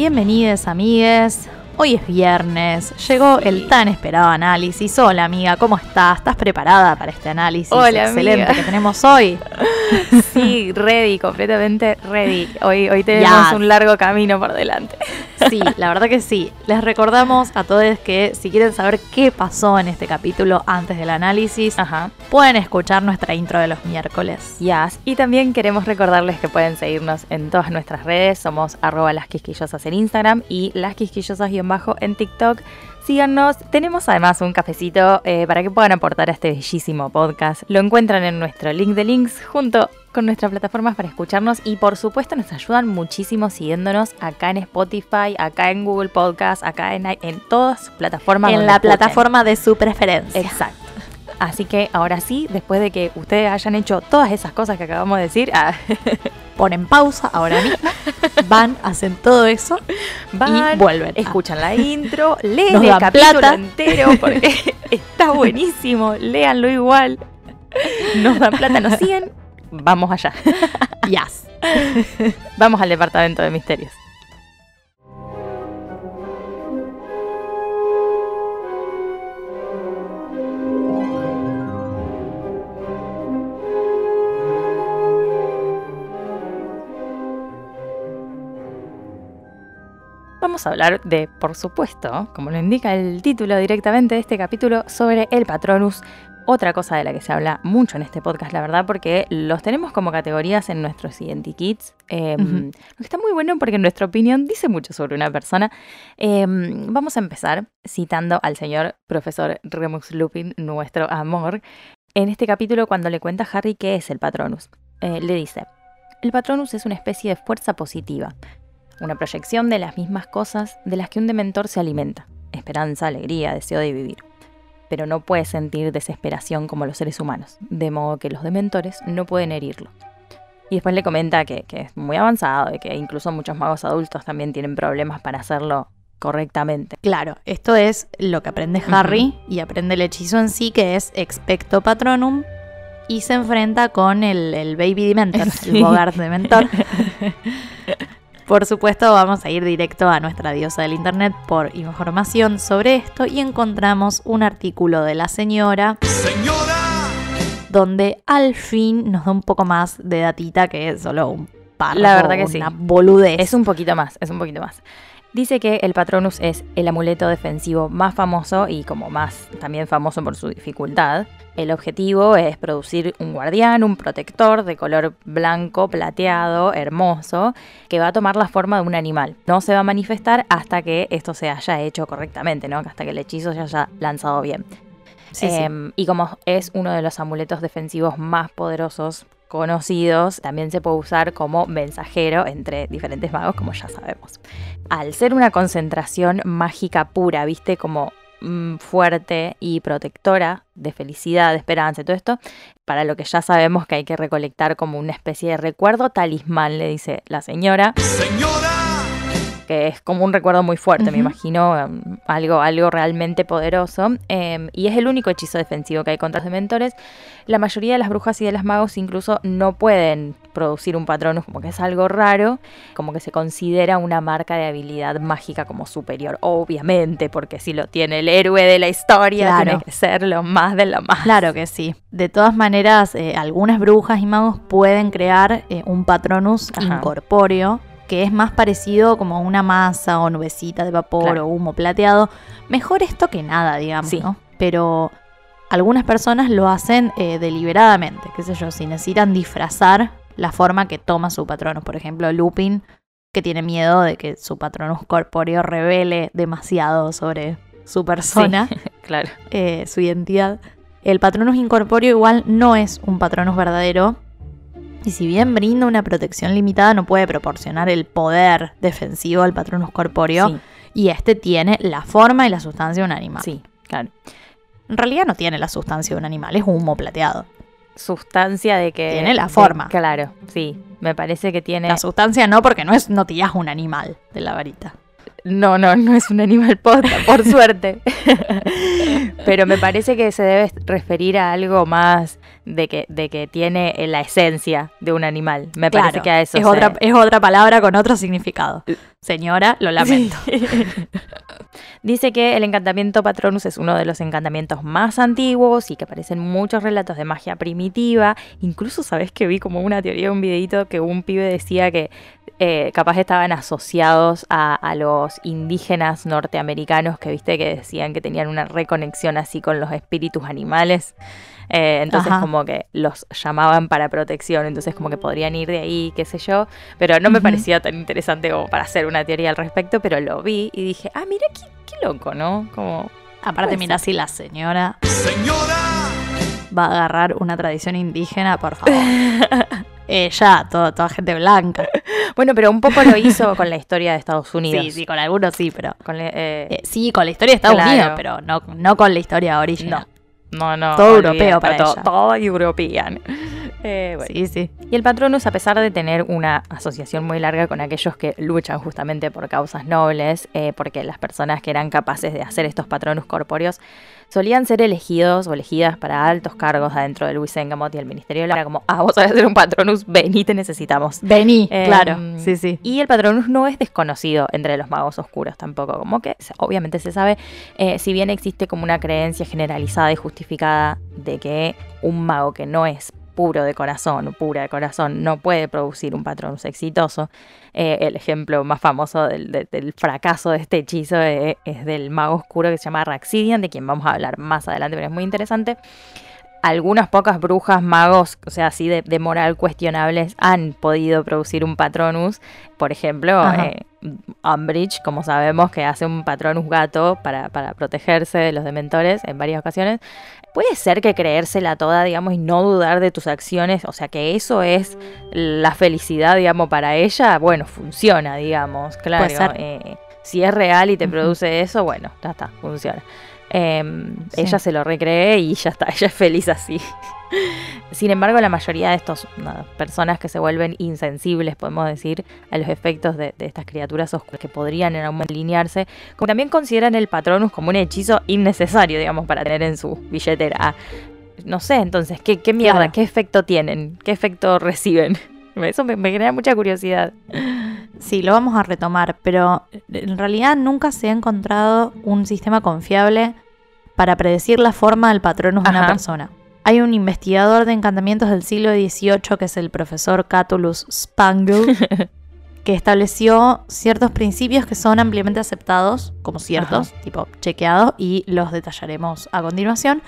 Bienvenidos amigues. Hoy es viernes, llegó el tan esperado análisis. Hola amiga, ¿cómo estás? ¿Estás preparada para este análisis Hola, excelente amiga. que tenemos hoy? Sí, ready, completamente ready. Hoy, hoy tenemos Yes. un largo camino por delante. Sí, la verdad que sí. Les recordamos a todos que si quieren saber qué pasó en este capítulo antes del análisis, Ajá. pueden escuchar nuestra intro de los miércoles. Yes. Y también queremos recordarles que pueden seguirnos en todas nuestras redes. Somos arroba las quisquillosas en Instagram y las quisquillosas guion bajo en TikTok. Síganos. Tenemos además un cafecito eh, para que puedan aportar a este bellísimo podcast. Lo encuentran en nuestro link de links junto con nuestras plataformas para escucharnos y por supuesto nos ayudan muchísimo siguiéndonos acá en Spotify, acá en Google Podcast, acá en, en todas sus plataformas. En la escuchen. plataforma de su preferencia. Exacto. Así que ahora sí, después de que ustedes hayan hecho todas esas cosas que acabamos de decir, ah, Ponen pausa ahora mismo, van, hacen todo eso van, y vuelven. escuchan la intro, leen Nos el capítulo plata. entero porque está buenísimo, léanlo igual. Nos dan plata, nos siguen, vamos allá. Yes. Vamos al departamento de misterios. Vamos a hablar de, por supuesto, como lo indica el título directamente de este capítulo, sobre el Patronus. Otra cosa de la que se habla mucho en este podcast, la verdad, porque los tenemos como categorías en nuestros identikits. Eh. Lo que está muy bueno porque en nuestra opinión dice mucho sobre una persona. Eh, vamos a empezar citando al señor profesor Remus Lupin, nuestro amor, en este capítulo cuando le cuenta a Harry qué es el Patronus. Eh, le dice, el Patronus es una especie de fuerza positiva, una proyección de las mismas cosas de las que un dementor se alimenta, esperanza, alegría, deseo de vivir. Pero no puede sentir desesperación como los seres humanos, de modo que los dementores no pueden herirlo. Y después le comenta que, que es muy avanzado y que incluso muchos magos adultos también tienen problemas para hacerlo correctamente. Claro, esto es lo que aprende Harry y aprende el hechizo en sí, que es Expecto Patronum, y se enfrenta con el, el Baby Dementor, Sí. el Bogart Dementor. Por supuesto, vamos a ir directo a nuestra diosa del internet por información sobre esto y encontramos un artículo de la señora donde al fin nos da un poco más de datita que solo un párrafo, La verdad que sí. una boludez. Es un poquito más, es un poquito más. Dice que el Patronus es el amuleto defensivo más famoso y como más también famoso por su dificultad. El objetivo es producir un guardián, un protector de color blanco, plateado, hermoso, que va a tomar la forma de un animal. No se va a manifestar hasta que esto se haya hecho correctamente, ¿no? Hasta que el hechizo se haya lanzado bien. Sí, sí. Em, Y como es uno de los amuletos defensivos más poderosos conocidos, también se puede usar como mensajero entre diferentes magos, como ya sabemos. Al ser una concentración mágica pura, viste, como mm, fuerte y protectora de felicidad, de esperanza y todo esto, para lo que ya sabemos que hay que recolectar como una especie de recuerdo talismán, le dice la señora que es como un recuerdo muy fuerte, me imagino, em, algo, algo realmente poderoso. em, y es el único hechizo defensivo que hay contra los dementores. La mayoría de las brujas y de los magos incluso no pueden producir un patronus, como que es algo raro, como que se considera una marca de habilidad mágica como superior, obviamente, porque si lo tiene el héroe de la historia, Claro. tiene que ser lo más de lo más. Claro que sí. De todas maneras, eh, algunas brujas y magos pueden crear eh, un patronus Ajá. incorpóreo que es más parecido como a una masa o nubecita de vapor Claro. o humo plateado. Mejor esto que nada, digamos, Sí. ¿no? Pero algunas personas lo hacen eh, deliberadamente, qué sé yo, si necesitan disfrazar la forma que toma su patronus. Por ejemplo, Lupin, que tiene miedo de que su patronus corpóreo revele demasiado sobre su persona. Claro. eh, su identidad. El patronus incorpóreo igual no es un patronus verdadero. Y si bien brinda una protección limitada, no puede proporcionar el poder defensivo al patronus corpóreo. Sí, Y este tiene la forma y la sustancia de un animal. sí, claro. En realidad no tiene la sustancia de un animal, es humo plateado. Sustancia de que. Tiene la de- forma. claro, sí. Me parece que tiene. La sustancia no, porque no es no tiras un animal de la varita. No, no, no es un animal posta, por suerte. Pero me parece que se debe referir a algo más de que, de que tiene la esencia de un animal. Me parece que a eso es se- otra, es otra palabra con otro significado. Señora, lo lamento. Dice que el encantamiento Patronus es uno de los encantamientos más antiguos y que aparecen muchos relatos de magia primitiva. Incluso, ¿sabes que vi como una teoría, un videito que un pibe decía que eh, capaz estaban asociados a, a los indígenas norteamericanos que viste que decían que tenían una reconexión así con los espíritus animales. Eh, entonces Ajá. como que los llamaban para protección, entonces como que podrían ir de ahí, qué sé yo. Pero no me parecía tan interesante como para hacer una teoría al respecto, pero lo vi y dije, ah, mira qué, qué loco, ¿no? Como... Aparte, mira, si la señora Señora, va a agarrar una tradición indígena, por favor. Ella, todo- toda gente blanca. Bueno, pero un poco lo hizo con la historia de Estados Unidos. Sí, sí, con algunos sí, pero. Con la- eh, eh, sí, con la historia de Estados Claro. Unidos, pero no, no con la historia original. no, no. todo europeo para todo, ella. todo european. Eh, bueno. Sí, sí. Y el Patronus, a pesar de tener una asociación muy larga con aquellos que luchan justamente por causas nobles, eh, porque las personas que eran capaces de hacer estos Patronus corpóreos solían ser elegidos o elegidas para altos cargos adentro del Wisengamot y el Ministerio de la Era como, ah, vos sabés hacer un Patronus, vení, te necesitamos. Vení, Em, claro. Sí, sí. Y el Patronus no es desconocido entre los magos oscuros tampoco, como que obviamente se sabe, eh, si bien existe como una creencia generalizada y justificada de que un mago que no es puro de corazón pura de corazón no puede producir un Patronus exitoso, eh, el ejemplo más famoso del, de- del fracaso de este hechizo eh, es del mago oscuro que se llama Raxidian, de quien vamos a hablar más adelante, pero es muy interesante algunas pocas brujas, magos, o sea, así de, de moral cuestionables, han podido producir un patronus. Por ejemplo, eh, Umbridge, como sabemos, que hace un patronus gato para, para protegerse de los dementores en varias ocasiones. Puede ser que creérsela toda, digamos, y no dudar de tus acciones, o sea, que eso es la felicidad, digamos, para ella, bueno, funciona, digamos, claro. Eh, si es real y te produce eso, bueno, ya está, funciona. Em, Sí. Ella se lo recree y ya está, ella es feliz así. Sin embargo, la mayoría de estas personas que se vuelven insensibles, podemos decir, a los efectos de, de estas criaturas oscuras que podrían en algún alinearse, como también consideran el patronus como un hechizo innecesario, digamos, para tener en su billetera. Ah, No sé, entonces, ¿qué, qué mierda? Claro. ¿Qué efecto tienen? ¿Qué efecto reciben? Eso me, me genera mucha curiosidad. Sí, lo vamos a retomar, pero en realidad nunca se ha encontrado un sistema confiable para predecir la forma del patronus de una persona. Hay un investigador de encantamientos del siglo XVIII que es el profesor Catullus Spangle, que estableció ciertos principios que son ampliamente aceptados como ciertos, tipo chequeados, y los detallaremos a continuación.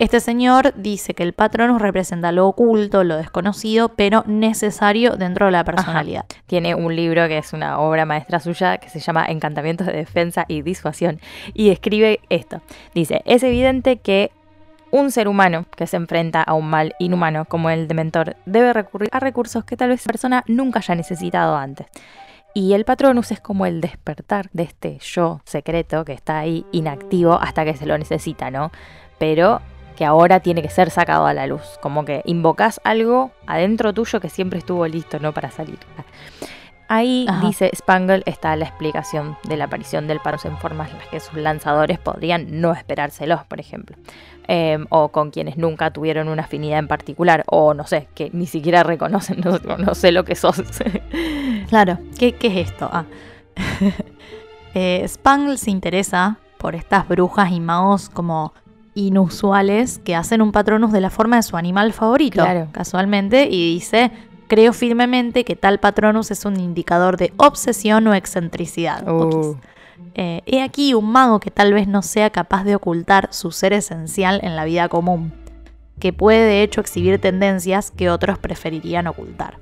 Este señor dice que el patronus representa lo oculto, lo desconocido, pero necesario dentro de la personalidad. Tiene un libro que es una obra maestra suya que se llama Encantamientos de Defensa y Disuasión y escribe esto. Dice, es evidente que un ser humano que se enfrenta a un mal inhumano como el dementor debe recurrir a recursos que tal vez la persona nunca haya necesitado antes. Y el patronus es como el despertar de este yo secreto que está ahí inactivo hasta que se lo necesita, ¿no? Pero que ahora tiene que ser sacado a la luz. Como que invocas algo adentro tuyo que siempre estuvo listo, ¿no? Para salir. Ahí, Ajá. dice Spangle, está la explicación de la aparición del Patronus en formas en las que sus lanzadores podrían no esperárselos, por ejemplo. Eh, o con quienes nunca tuvieron una afinidad en particular, o no sé, que ni siquiera reconocen, no, no sé lo que sos. Claro, ¿qué, qué es esto? Ah. Eh, Spangle se interesa por estas brujas y magos como inusuales que hacen un patronus de la forma de su animal favorito, Claro. casualmente, y dice, creo firmemente que tal patronus es un indicador de obsesión o excentricidad. Uh, Eh, he aquí un mago que tal vez no sea capaz de ocultar su ser esencial en la vida común, que puede de hecho exhibir tendencias que otros preferirían ocultar.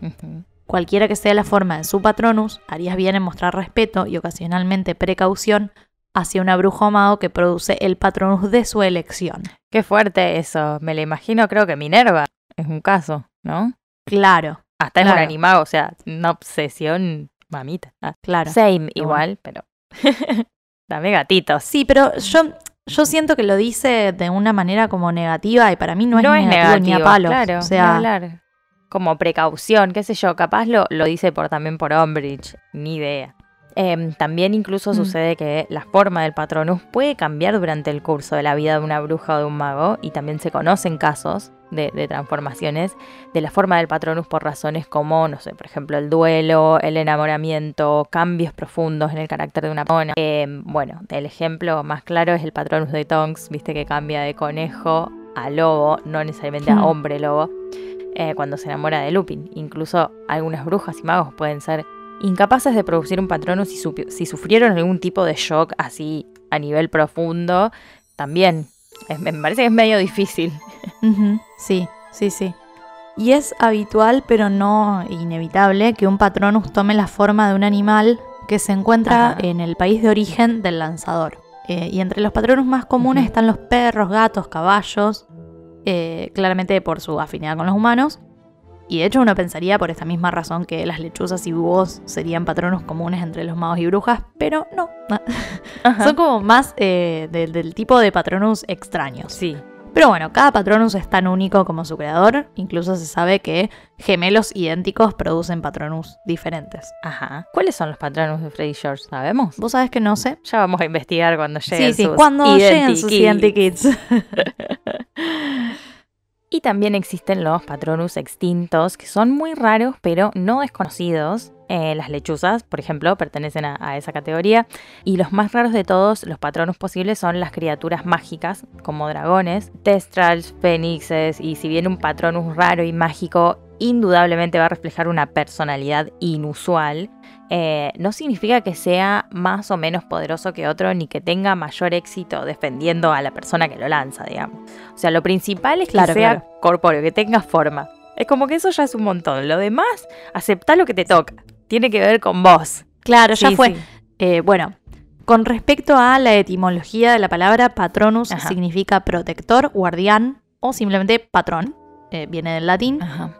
Cualquiera que sea la forma de su patronus, harías bien en mostrar respeto y ocasionalmente precaución hacia una bruja o mago que produce el patronus de su elección. Qué fuerte eso. Me lo imagino, creo que Minerva es un caso, ¿no? Claro, Hasta es un Claro. animado, o sea, una obsesión mamita. Ah, claro. Same bueno. igual, pero. Dame gatitos. Sí, pero yo, yo siento que lo dice de una manera como negativa y para mí no es, negativo, ni a palos. claro. o sea, hablar. Como precaución, qué sé yo, capaz lo, lo dice por también por Umbridge, ni idea. Em, también incluso Mm. sucede que la forma del patronus puede cambiar durante el curso de la vida de una bruja o de un mago y también se conocen casos de, de transformaciones de la forma del patronus por razones como, no sé, por ejemplo, el duelo, el enamoramiento, cambios profundos en el carácter de una persona. Em, bueno, el ejemplo más claro es el patronus de Tonks, viste que cambia de conejo a lobo, no necesariamente a Hmm. hombre lobo, eh, cuando se enamora de Lupin. Incluso algunas brujas y magos pueden ser incapaces de producir un patronus si, sufrieron algún tipo de shock así a nivel profundo. También es- me parece que es medio difícil. sí, sí, sí. Y es habitual, pero no inevitable, que un patronus tome la forma de un animal que se encuentra Ajá. en el país de origen del lanzador. Eh, y entre los patronus más comunes están los perros, gatos, caballos, eh, claramente por su afinidad con los humanos. Y de hecho uno pensaría por esta misma razón que las lechuzas y búhos serían patronos comunes entre los magos y brujas, pero no. Son como más eh, de- del tipo de patronus extraños. Sí. Pero bueno, cada patronus es tan único como su creador, incluso se sabe que gemelos idénticos producen patronus diferentes. Ajá. ¿Cuáles son los patronus de Freddy George? ¿Sabemos? ¿Vos sabés que no sé? Ya vamos a investigar cuando lleguen Sí, sí, sus cuando lleguen sus identikits. Y también existen los patronus extintos, que son muy raros, pero no desconocidos. Eh, las lechuzas, por ejemplo, pertenecen a, a esa categoría. Y los más raros de todos, los patronus posibles, son las criaturas mágicas, como dragones, testrals, fénixes. Y si bien un patronus raro y mágico indudablemente va a reflejar una personalidad inusual, eh, no significa que sea más o menos poderoso que otro ni que tenga mayor éxito defendiendo a la persona que lo lanza, digamos. O sea, lo principal es Claro, que sea claro. corpóreo, que tenga forma. Es como que eso ya es un montón. Lo demás, acepta lo que te toca. Tiene que ver con vos. Claro, ya fue. sí. Eh, bueno, con respecto a la etimología de la palabra patronus, Ajá. significa protector, guardián o simplemente patrón. eh, viene del latín, Ajá,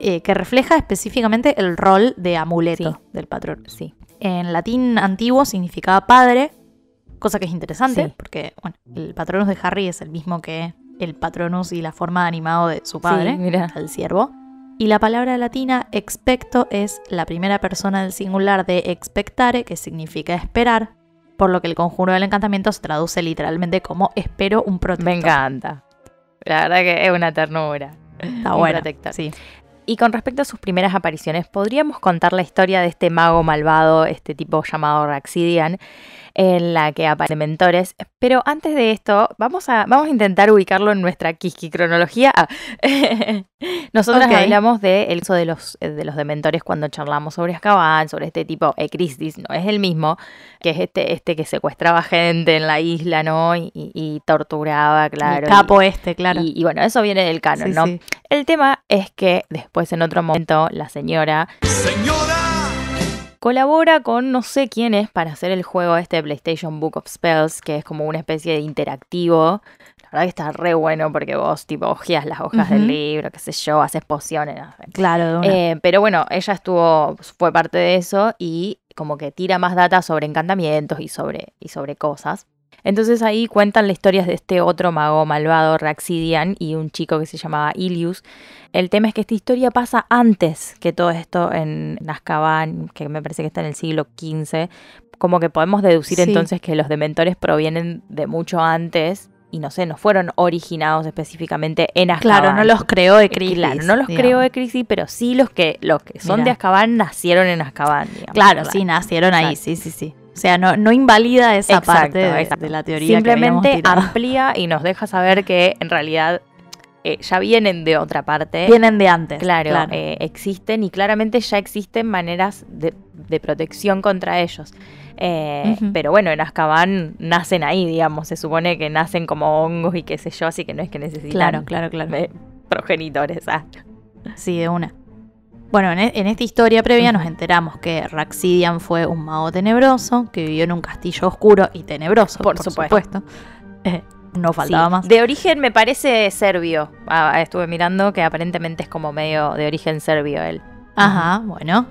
eh, que refleja específicamente el rol de amuleto Sí. del patrón. sí. En latín antiguo significaba padre, cosa que es interesante, Sí. porque bueno, el patronus de Harry es el mismo que el patronus y la forma de animado de su padre, Sí, el ciervo. Y la palabra latina expecto es la primera persona del singular de expectare, que significa esperar, por lo que el conjuro del encantamiento se traduce literalmente como espero un protector. Me encanta. La verdad que es una ternura. Está un bueno. protector. Sí. Y con respecto a sus primeras apariciones, podríamos contar la historia de este mago malvado, este tipo llamado Raxidian, en la que aparecen mentores. Pero antes de esto, vamos a, vamos a intentar ubicarlo en nuestra Kiski cronología. Ah, Nosotros hablamos del uso de los, de los dementores cuando charlamos sobre Azkaban, sobre este tipo Ecristis, no es el mismo, que es este, este que secuestraba gente en la isla, ¿no? Y, y- y torturaba, claro. el capo este, claro. Y, y bueno, eso viene del canon, Sí, ¿no? sí. El tema es que después en otro momento la señora colabora con no sé quién es para hacer el juego este de PlayStation Book of Spells, que es como una especie de interactivo. La verdad que está re bueno porque vos tipo hojeas las hojas del libro, qué sé yo, haces pociones. Claro, de una. Eh, pero bueno, ella estuvo, fue parte de eso y como que tira más data sobre encantamientos y sobre, y sobre cosas. Entonces ahí cuentan las historias de este otro mago malvado, Raxidian, y un chico que se llamaba Ilius. El tema es que esta historia pasa antes que todo esto en Azkaban, que me parece que está en el siglo XV. Como que podemos deducir Sí. entonces que los dementores provienen de mucho antes y no sé, no fueron originados específicamente en Azkaban. claro, no los creó de crisis. Claro, no los digamos. creó de crisis, pero sí los que, los que son de Azkaban nacieron en Azkaban, digamos. Claro, sí, nacieron ahí, Exacto. sí, sí, sí. O sea, no, no invalida esa Exacto, parte de, exacto. de la teoría. Simplemente amplía y nos deja saber que en realidad eh, ya vienen de otra parte. Vienen de antes. Claro, eh, existen y claramente ya existen maneras de, de protección contra ellos. Eh. Pero bueno, en Azkaban nacen ahí, digamos. Se supone que nacen como hongos y qué sé yo, así que no es que necesitan claro, claro, claro. progenitores. ah. Sí, de una. Bueno, en, e- en esta historia previa nos enteramos que Raxidian fue un mago tenebroso que vivió en un castillo oscuro y tenebroso, por, Por supuesto. supuesto. Eh, no faltaba Sí. más. De origen me parece serbio. Ah, estuve mirando que aparentemente es como medio de origen serbio él. Ajá, bueno.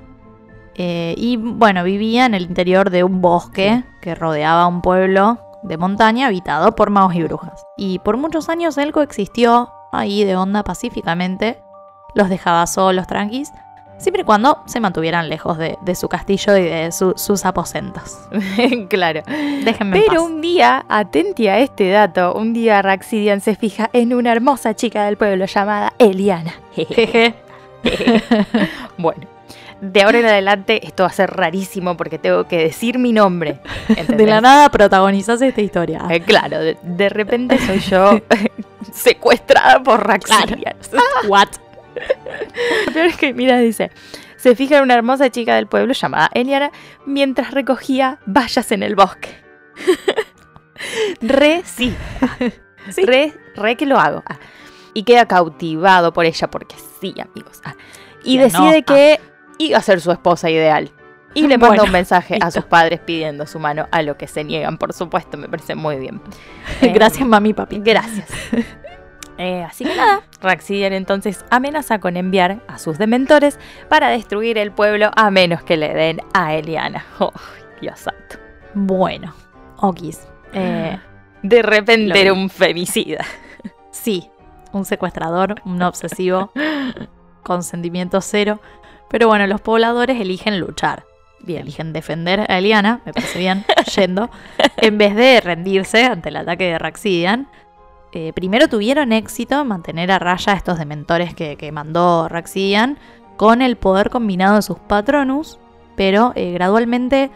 Eh, y bueno, vivía en el interior de un bosque que rodeaba un pueblo de montaña habitado por magos y brujas. Y por muchos años él coexistió ahí de onda pacíficamente. Los dejaba solos, tranquis, siempre y cuando se mantuvieran lejos de, de su castillo y de su- sus aposentos. claro. Déjenme en Pero paz. un día, atenti a este dato, un día Raxidian se fija en una hermosa chica del pueblo llamada Eliana. Jeje. bueno, de ahora en adelante esto va a ser rarísimo porque tengo que decir mi nombre. De la nada protagonizás esta historia. Eh, claro, de, de repente soy yo secuestrada por Raxidian. What? Lo peor es que, mira, dice, se fija en una hermosa chica del pueblo llamada Eliana mientras recogía bayas en el bosque. re sí. Sí. Re, re que lo hago. Ah. Y queda cautivado por ella porque sí, amigos. Ah. Y decide que iba a ser su esposa ideal. Y le manda Bueno, un mensaje a sus padres pidiendo su mano, a lo que se niegan, por supuesto, me parece muy bien. Eh, Gracias, mami papi. Gracias. Eh, así que nada, Raxidian entonces amenaza con enviar a sus dementores para destruir el pueblo a menos que le den a Eliana. Oh, Dios santo. Bueno, Okis. Eh, De repente era un femicida. sí, un secuestrador, un obsesivo, con sentimiento cero. Pero bueno, los pobladores eligen luchar. Bien. Eligen defender a Eliana, me parece bien, yendo, en vez de rendirse ante el ataque de Raxidian. Eh, primero tuvieron éxito en mantener a raya a estos dementores que, que mandó Raxidian con el poder combinado de sus patronus, pero eh, gradualmente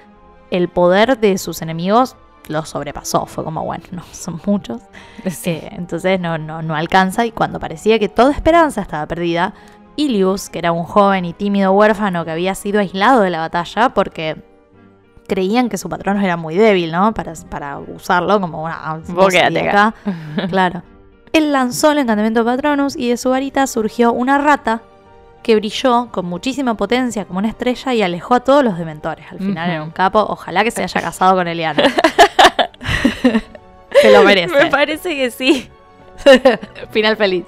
el poder de sus enemigos los sobrepasó. Fue como, bueno, no, son muchos. Eh, entonces no, no, no alcanza y cuando parecía que toda esperanza estaba perdida, Ilius, que era un joven y tímido huérfano que había sido aislado de la batalla porque creían que su patrono era muy débil, ¿no? Para, para usarlo como una... Vos acá. claro. Él lanzó el encantamiento Patronus y de su varita surgió una rata que brilló con muchísima potencia como una estrella y alejó a todos los dementores. Al final Ujú. era un capo. Ojalá que se haya casado con Eliana. Se lo merece. Me parece que sí. Final feliz.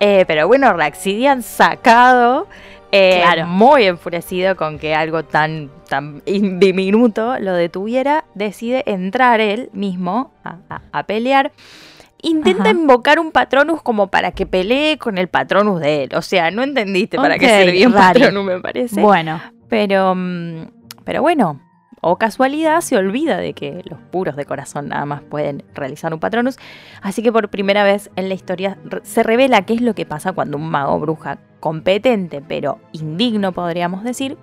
Eh, pero bueno, Raxidian sacado, eh, Claro. muy enfurecido con que algo tan, tan in- diminuto lo detuviera, decide entrar él mismo a, a- a pelear. Intenta Ajá. invocar un patronus como para que pelee con el patronus de él. O sea, no entendiste para qué servía un patronus, me parece. Bueno, Pero, mm, pero bueno, o casualidad se olvida de que los puros de corazón nada más pueden realizar un patronus. Así que por primera vez en la historia se revela qué es lo que pasa cuando un mago bruja competente, pero indigno podríamos decir,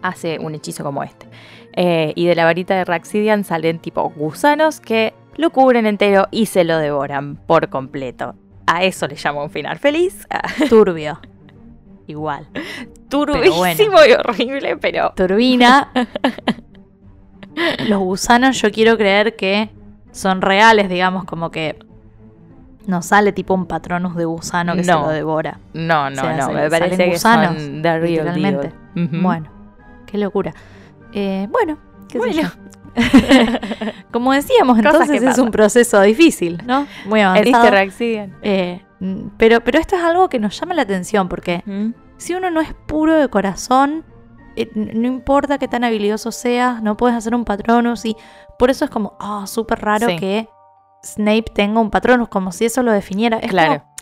hace un hechizo como este. Eh, y de la varita de Raxidian salen tipo gusanos que lo cubren entero y se lo devoran por completo. A eso le llamo un final feliz. Turbio. Igual. Turbísimo y horrible, pero Turbina. Los gusanos yo quiero creer que son reales, digamos, como que no sale tipo un patronus de gusano que se lo devora. No, no, O sea, no, me parece salen que gusanos, son the real literalmente. deal. Ujú. Bueno, qué locura. Eh, bueno, qué sé Bueno. yo. Como decíamos, Cosas entonces es un proceso difícil, ¿no? Muy El avanzado. Siguen. Eh, pero, pero esto es algo que nos llama la atención porque si uno no es puro de corazón, eh, no importa qué tan habilidoso seas, no puedes hacer un patronus y por eso es como, ah, súper raro Sí. que Snape tenga un patronus, como si eso lo definiera. Es Claro. como,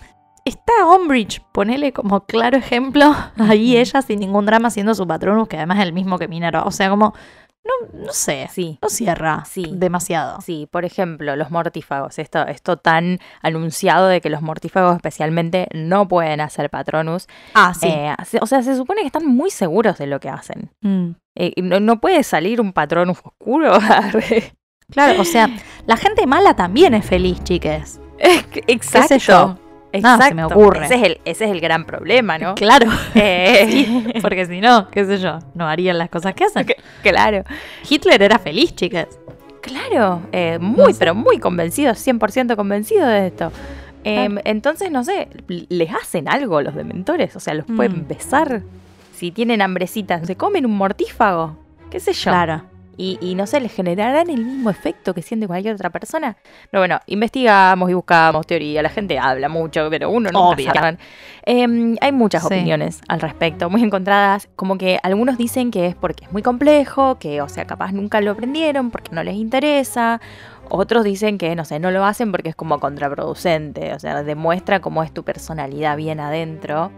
está Umbridge, ponele como claro ejemplo, ahí ella sin ningún drama haciendo su patronus, que además es el mismo que Minerva. O sea, como, no, no sé, Sí. no cierra Sí. demasiado. Sí, por ejemplo, los mortífagos. Esto, esto tan anunciado de que los mortífagos especialmente no pueden hacer patronus. Ah, sí. Eh, o sea, se supone que están muy seguros de lo que hacen. Mm. Eh, no, no puede salir un patronus oscuro. Claro, o sea, la gente mala también es feliz, chiques. Exacto. sé yo? Nada se me ocurre. Ese es el, ese es el gran problema, ¿no? Claro. Eh, Sí, porque si no, qué sé yo, no harían las cosas que hacen. claro. Hitler era feliz, chicas. Claro, eh, No muy, sé. pero muy convencido, 100% convencido de esto. Em, entonces, no sé, ¿les hacen algo los dementores? O sea, ¿los pueden Mm. besar? Si tienen hambrecita, ¿se comen un mortífago? ¿Qué sé yo? Claro. Y, y no sé, ¿les generarán el mismo efecto que siente cualquier otra persona? Pero bueno, investigamos y buscamos teoría. La gente habla mucho, pero uno no Obvio. hay muchas Sí. opiniones al respecto, muy encontradas. Como que algunos dicen que es porque es muy complejo, que, o sea, capaz nunca lo aprendieron porque no les interesa. Otros dicen que, no sé, no lo hacen porque es como contraproducente. O sea, demuestra cómo es tu personalidad bien adentro,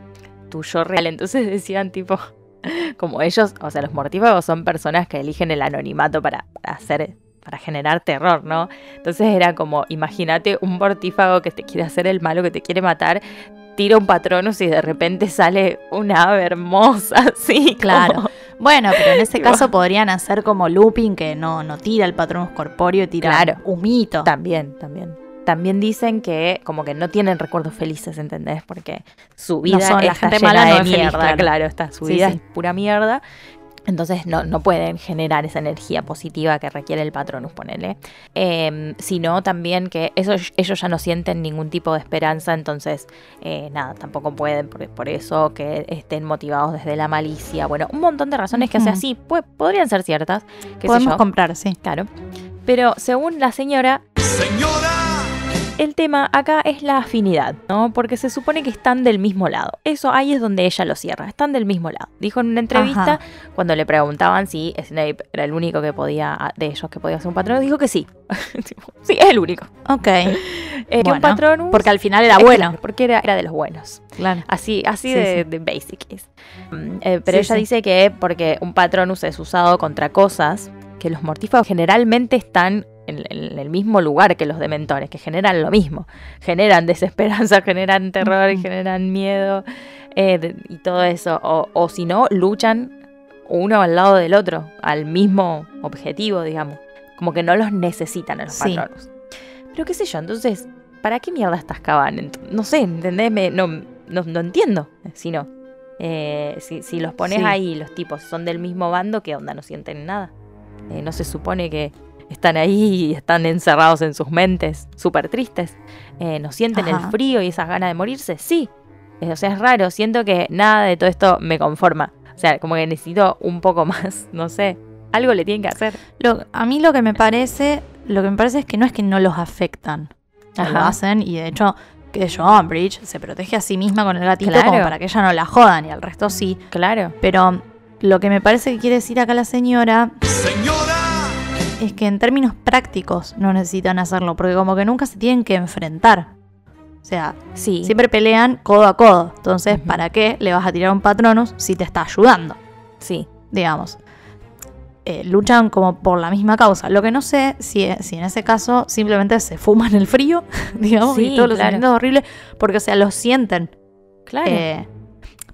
tu yo real. Entonces decían, tipo, como ellos, o sea, los mortífagos son personas que eligen el anonimato para, para hacer, para generar terror, ¿no? Entonces era como, imagínate un mortífago que te quiere hacer el malo, que te quiere matar, tira un patronus y de repente sale una ave hermosa, así. Claro. como- Bueno, pero en ese caso podrían hacer como looping que no, no tira el patrón corpóreo, tira Claro. humito. También, también. También dicen que como que no tienen recuerdos felices, ¿entendés? Porque su vida son- la está gente llena mala no de es feliz, mierda, claro. claro, está, su Sí, vida sí. es pura mierda. Entonces no, no pueden generar esa energía positiva que requiere el patronus, ponele. Eh, sino también que eso, ellos ya no sienten ningún tipo de esperanza, entonces eh, nada, tampoco pueden, por, por eso que estén motivados desde la malicia. Bueno, un montón de razones que, o sea, sí, podrían ser ciertas. Podemos comprar, sí. Claro. Pero según la señora, el tema acá es la afinidad, ¿no? Porque se supone que están del mismo lado. Eso ahí es donde ella lo cierra. Están del mismo lado. Dijo en una entrevista, Ajá. cuando le preguntaban si Snape era el único que podía, de ellos que podía ser un patrón, dijo que sí. Sí, es el único. Ok. Eh, Bueno, un patronus. Porque al final era bueno. porque era, era de los buenos. Claro. Así, así Sí, de, sí. de basic es. Mm, eh, pero Sí, ella dice que porque un patronus es usado contra cosas, que los mortífagos generalmente están en, en el mismo lugar que los dementores, que generan lo mismo. Generan desesperanza, generan terror, generan miedo eh, de- y todo eso. O, o si no, luchan uno al lado del otro, al mismo objetivo, digamos. Como que no los necesitan a los Sí. patronus. Pero qué sé yo, entonces, ¿para qué mierda estás? Ent- No sé, ¿entendés? Me- no, no, no entiendo. Si no. Eh, si, si los pones Sí. ahí, los tipos son del mismo bando, ¿qué onda? No sienten nada. Eh, no se supone que están ahí y están encerrados en sus mentes, súper tristes. Eh, ¿No sienten el frío y esas ganas de morirse? Sí. Eh, o sea, es raro. Siento que nada de todo esto me conforma. O sea, como que necesito un poco más, no sé. Algo le tienen que hacer. Lo- a mí lo que me parece, lo que me parece es que no es que no los afectan. Lo hacen y de hecho, que yo, Umbridge se protege a sí misma con el gatito Claro. como para que ella no la jodan y al resto sí. Claro. Pero lo que me parece que quiere decir acá la señora es que en términos prácticos no necesitan hacerlo, porque como que nunca se tienen que enfrentar. O sea, Sí. siempre pelean codo a codo. Entonces. ¿para qué le vas a tirar un patronus si te está ayudando? Sí. Digamos. Eh, luchan como por la misma causa. Lo que no sé si, si en ese caso simplemente se fuman el frío, digamos, Sí, y todos los claro. horribles, porque, o sea, lo sienten. Claro. Eh,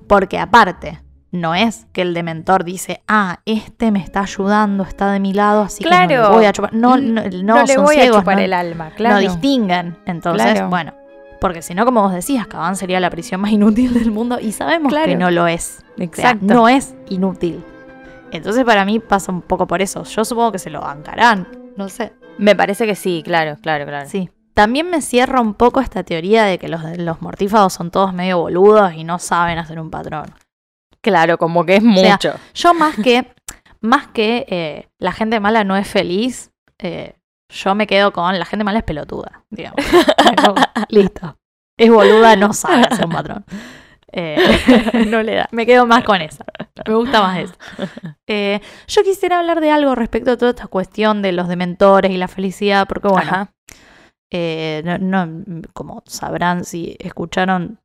porque aparte, no es que el dementor dice, ah, este me está ayudando, está de mi lado, así que no Claro. le voy a chupar. No, no, no, no le son voy ciegos, a chupar no, el alma, claro. no distinguen. Entonces, Claro. bueno, porque si no, como vos decías, Cabán sería la prisión más inútil del mundo y sabemos Claro. que no lo es. O sea, Exacto. no es inútil. Entonces, para mí pasa un poco por eso. Yo supongo que se lo bancarán. No sé. Me parece que sí, claro, claro, claro. Sí. También me cierra un poco esta teoría de que los, los mortífagos son todos medio boludos y no saben hacer un patrón. Claro, como que es sea, mucho. Yo más que, más que eh, la gente mala no es feliz, eh, yo me quedo con la gente mala es pelotuda, digamos. Listo. Es boluda, no sabe hacer un patrón. Eh, no le da. me quedo más con esa. Me gusta más eso. Eh, yo quisiera hablar de algo respecto a toda esta cuestión de los dementores y la felicidad, porque bueno, eh, no- como sabrán si escucharon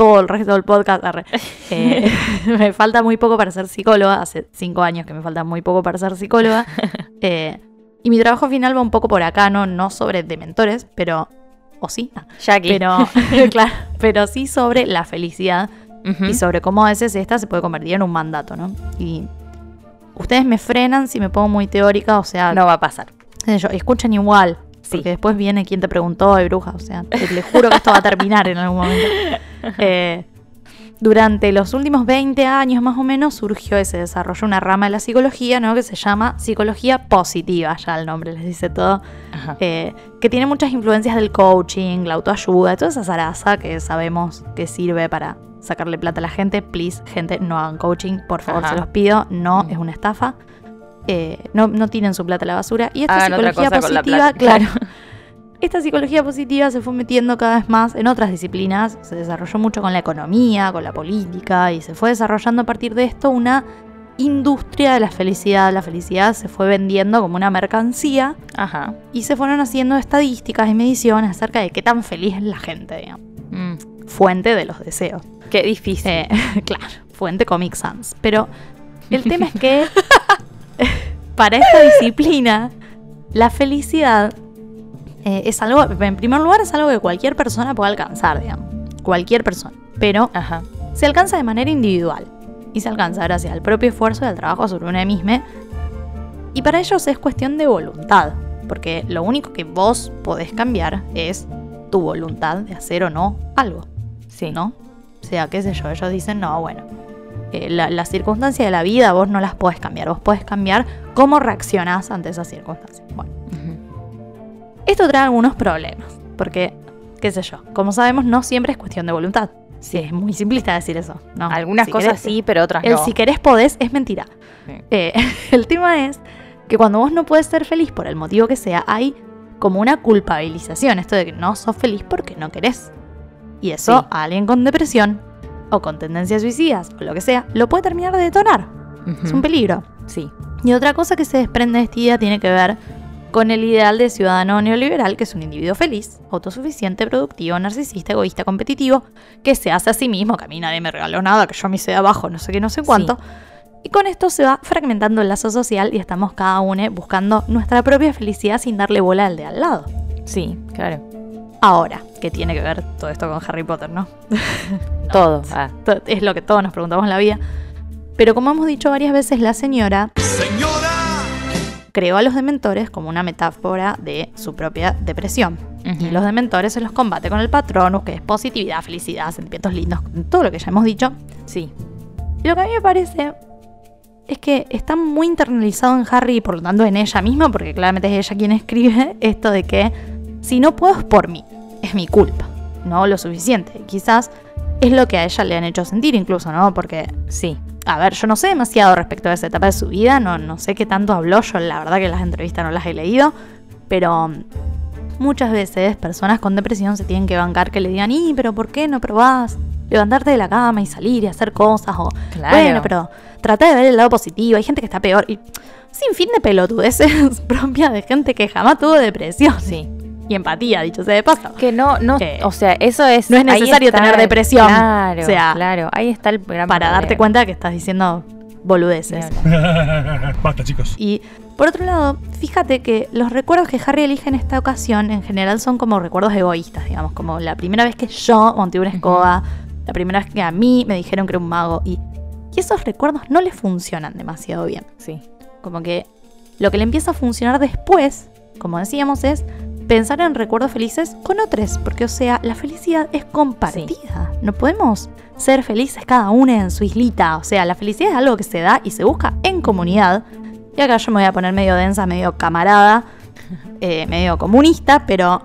todo el resto del podcast, eh, me falta muy poco para ser psicóloga, hace cinco años que me falta muy poco para ser psicóloga, eh, y mi trabajo final va un poco por acá, no, no sobre dementores, pero, o sí, Ah, Jackie. pero, claro, pero sí sobre la felicidad y sobre cómo a veces esta se puede convertir en un mandato, ¿no? Y ustedes me frenan si me pongo muy teórica, o sea, No va a pasar. yo, escuchen igual. Sí. Porque después viene quien te preguntó, y bruja. O sea, te- les juro que esto va a terminar en algún momento. Eh, durante los últimos 20 años más o menos surgió y se desarrolló una rama de la psicología, ¿no? Que se llama psicología positiva, ya el nombre les dice todo, eh, que tiene muchas influencias del coaching, la autoayuda, toda esa zaraza que sabemos que sirve para sacarle plata a la gente. Please, gente, no hagan coaching, por favor, Ajá. se los pido, no, Mm. es una estafa. Eh, no, no su plata a la basura. Y esta Hagan psicología positiva, claro. claro. Esta psicología positiva se fue metiendo cada vez más en otras disciplinas, se desarrolló mucho con la economía, con la política y se fue desarrollando a partir de esto una industria de la felicidad. La felicidad se fue vendiendo como una mercancía Ajá. y se fueron haciendo estadísticas y mediciones acerca de qué tan feliz es la gente, digamos. Mm, Fuente de los deseos. Qué difícil. Eh, claro, fuente Comic Sans. Pero el tema es que para esta disciplina, la felicidad eh, es algo, en primer lugar, es algo que cualquier persona puede alcanzar, digamos. Cualquier persona. Pero Ajá. se alcanza de manera individual. Y se alcanza gracias al propio esfuerzo y al trabajo sobre uno mismo. Y para ellos es cuestión de voluntad. Porque lo único que vos podés cambiar es tu voluntad de hacer o no algo. Sí. ¿no? O sea, qué sé yo, ellos dicen, no, bueno, eh, la- las circunstancias de la vida vos no las podés cambiar, vos podés cambiar cómo reaccionás ante esas circunstancias. Bueno, esto trae algunos problemas, porque, qué sé yo, como sabemos, no siempre es cuestión de voluntad. Sí, es muy simplista decir eso. ¿no? Algunas Si cosas querés- sí, pero otras El no. si querés podés es mentira. Sí. Eh, el tema es que cuando vos no puedes ser feliz por el motivo que sea, hay como una culpabilización, esto de que no sos feliz porque no querés. Y eso Sí. a alguien con depresión o con tendencias suicidas o lo que sea, lo puede terminar de detonar. Es un peligro. Sí. Y otra cosa que se desprende de esta idea tiene que ver con el ideal de ciudadano neoliberal, que es un individuo feliz, autosuficiente, productivo, narcisista, egoísta, competitivo, que se hace a sí mismo, que a mí nadie me regaló nada, que yo me hice de abajo, no sé qué, no sé cuánto. Y con esto se va fragmentando el lazo social y estamos cada uno buscando nuestra propia felicidad sin darle bola al de al lado. Sí, claro. Ahora, ¿qué tiene que ver todo esto con Harry Potter, no? Todo. Ah, Es lo que todos nos preguntamos en la vida. Pero como hemos dicho varias veces, la señora creó a los dementores como una metáfora de su propia depresión. Y los dementores se los combate con el patronus, que es positividad, felicidad, sentimientos lindos, todo lo que ya hemos dicho. sí. Y lo que a mí me parece es que está muy internalizado en Harry y por lo tanto en ella misma, porque claramente es ella quien escribe esto de que si no puedo es por mí, es mi culpa, no lo suficiente. Quizás es lo que a ella le han hecho sentir incluso, ¿no? Porque Sí. a ver, yo no sé demasiado respecto a esa etapa de su vida, no, no sé qué tanto habló, yo la verdad que las entrevistas no las he leído, pero mm, muchas veces personas con depresión se tienen que bancar que le digan, y, pero ¿por qué no probás levantarte de la cama y salir y hacer cosas? O, Claro. bueno, pero trata de ver el lado positivo, hay gente que está peor, y sin fin de pelotudeces propia de gente que jamás tuvo depresión. Sí. Y empatía, dicho sea de paso. Que no, no, Eh, o sea, eso es. no es necesario está- tener depresión. Claro, O sea, claro. Ahí está el gran Para darte cuenta que estás diciendo boludeces. Basta, chicos. Y por otro lado, fíjate que los recuerdos que Harry elige en esta ocasión en general son como recuerdos egoístas, digamos, como la primera vez que yo monté una escoba, la primera vez que a mí me dijeron que era un mago y, y esos recuerdos no le funcionan demasiado bien. Sí. Como que lo que le empieza a funcionar después, como decíamos, es pensar en recuerdos felices con otros, porque o sea, la felicidad es compartida. No podemos ser felices cada uno en su islita, o sea, la felicidad es algo que se da y se busca en comunidad. Y acá yo me voy a poner medio densa, medio camarada, eh, medio comunista, pero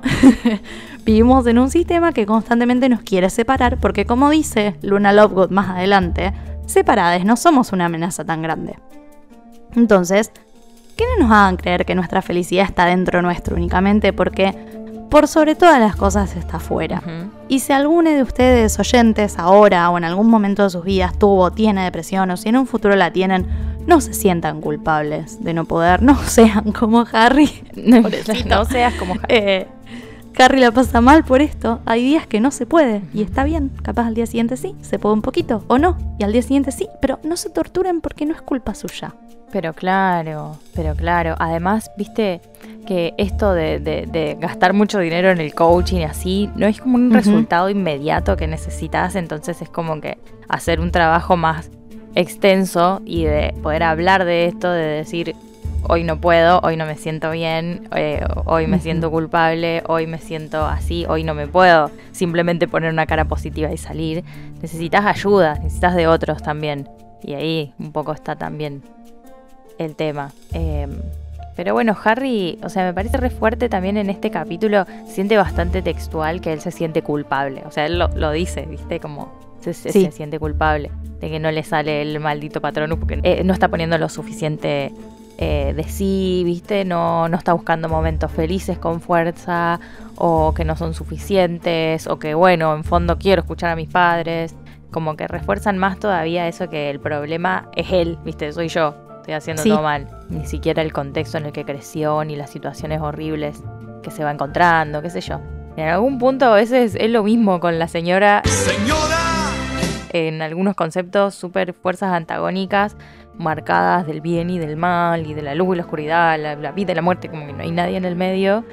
vivimos en un sistema que constantemente nos quiere separar, porque como dice Luna Lovegood más adelante, separadas no somos una amenaza tan grande. Entonces, que no nos hagan creer que nuestra felicidad está dentro nuestro únicamente porque por sobre todas las cosas está afuera. Y si alguno de ustedes oyentes ahora o en algún momento de sus vidas tuvo, tiene depresión o si en un futuro la tienen, no se sientan culpables de no poder, no sean como Harry. Pobrecito. no seas como Harry. Eh, Harry la pasa mal por esto. Hay días que no se puede y está bien. Capaz al día siguiente sí, se puede un poquito o no. Y al día siguiente sí, pero no se torturen porque no es culpa suya. Pero claro, pero claro. Además, viste que esto de, de- de gastar mucho dinero en el coaching y así, no es como un resultado inmediato que necesitas, entonces es como que hacer un trabajo más extenso y de poder hablar de esto, de decir, hoy no puedo, hoy no me siento bien, eh, hoy me siento culpable, hoy me siento así, hoy no me puedo simplemente poner una cara positiva y salir. Necesitas ayuda, necesitas de otros también. Y ahí un poco está también el tema. Em, pero bueno, Harry, o sea, me parece re fuerte también en este capítulo, siente bastante textual que él se siente culpable. O sea, él lo, dice, ¿viste? Como se, siente culpable de que no le sale el maldito patrón porque eh, no está poniendo lo suficiente eh, de sí, ¿viste? No, no está buscando momentos felices con fuerza o que no son suficientes o que, bueno, en fondo quiero escuchar a mis padres. Como que refuerzan más todavía eso que el problema es él, ¿viste? Soy yo estoy haciendo todo mal. Ni siquiera el contexto en el que creció, ni las situaciones horribles que se va encontrando, qué sé yo. En algún punto a veces es lo mismo con la señora. ¡Señora! En algunos conceptos súper fuerzas antagónicas, marcadas del bien y del mal, y de la luz y la oscuridad, la, vida y la muerte, como que no hay nadie en el medio.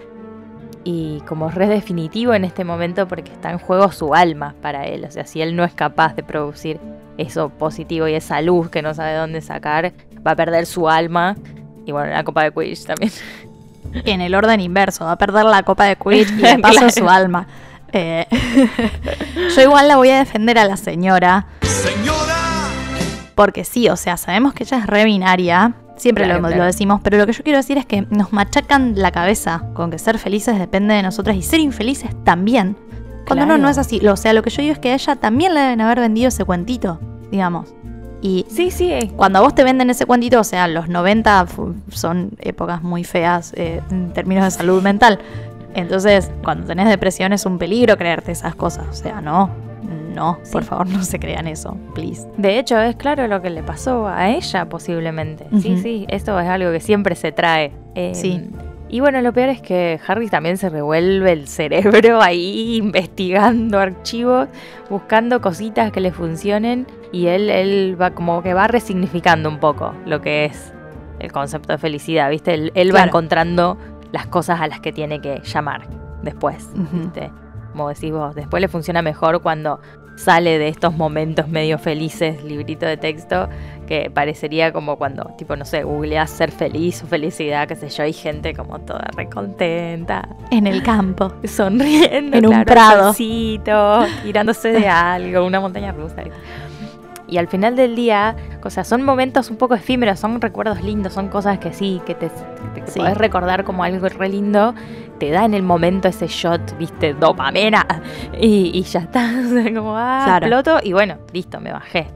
Y como re definitivo en este momento porque está en juego su alma para él. O sea, si él no es capaz de producir eso positivo y esa luz que no sabe dónde sacar, va a perder su alma. Y bueno, la copa de Quidditch también. En el orden inverso, va a perder la copa de Quidditch y de paso su alma. Eh, yo igual la voy a defender a la señora. ¡Señora! Porque sí, o sea, sabemos que ella es re binaria. Siempre lo, lo, decimos, pero lo que yo quiero decir es que nos machacan la cabeza con que ser felices depende de nosotras y ser infelices también. Cuando no, no es así. O sea, lo que yo digo es que a ella también le deben haber vendido ese cuentito, digamos. Y sí, sí. Cuando a vos te venden ese cuentito, o sea, los 90 son épocas muy feas eh, en términos de salud mental. Entonces, cuando tenés depresión es un peligro creerte esas cosas. O sea, no, no, por favor, no se crean eso, please. De hecho, es claro lo que le pasó a ella posiblemente. Sí, sí, esto es algo que siempre se trae. sí. Em, y bueno, lo peor es que Harry también se revuelve el cerebro ahí investigando archivos, buscando cositas que le funcionen y él, él va como que va resignificando un poco lo que es el concepto de felicidad, ¿viste? Él, va encontrando las cosas a las que tiene que llamar después, ¿viste? Como decís vos, después le funciona mejor cuando sale de estos momentos medio felices, librito de texto, que parecería como cuando, tipo, no sé, googleas ser feliz o felicidad, qué sé yo, hay gente como toda recontenta. En el campo. Sonriendo. En un prado. tirándose de algo, una montaña rusa. Y al final del día, o sea, son momentos un poco efímeros, son recuerdos lindos, son cosas que sí, que te, puedes recordar como algo re lindo, te da en el momento ese shot, viste, dopamina, y, ya está, como, ah, exploto, y bueno, listo, me bajé.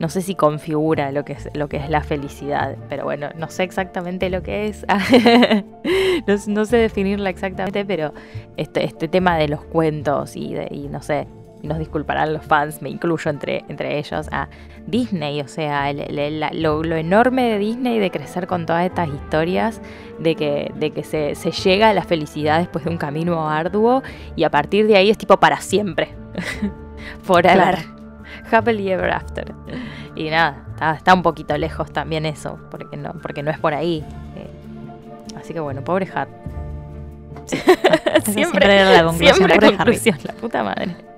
No sé si configura lo que es, lo que es la felicidad, pero bueno, no sé exactamente lo que es. no, sé definirla exactamente, pero este, este tema de los cuentos y, de, y no sé, nos disculparán los fans, me incluyo entre, entre ellos, a Disney, o sea, lo, enorme de Disney de crecer con todas estas historias, de que, de que se, llega a la felicidad después de un camino arduo y a partir de ahí es tipo para siempre. Forever. Happily ever after. Y nada, está, un poquito lejos también eso, porque no, porque no es por ahí. Eh, así que bueno, pobre Hat. siempre, era la conclusión, siempre la conclusión, la puta madre.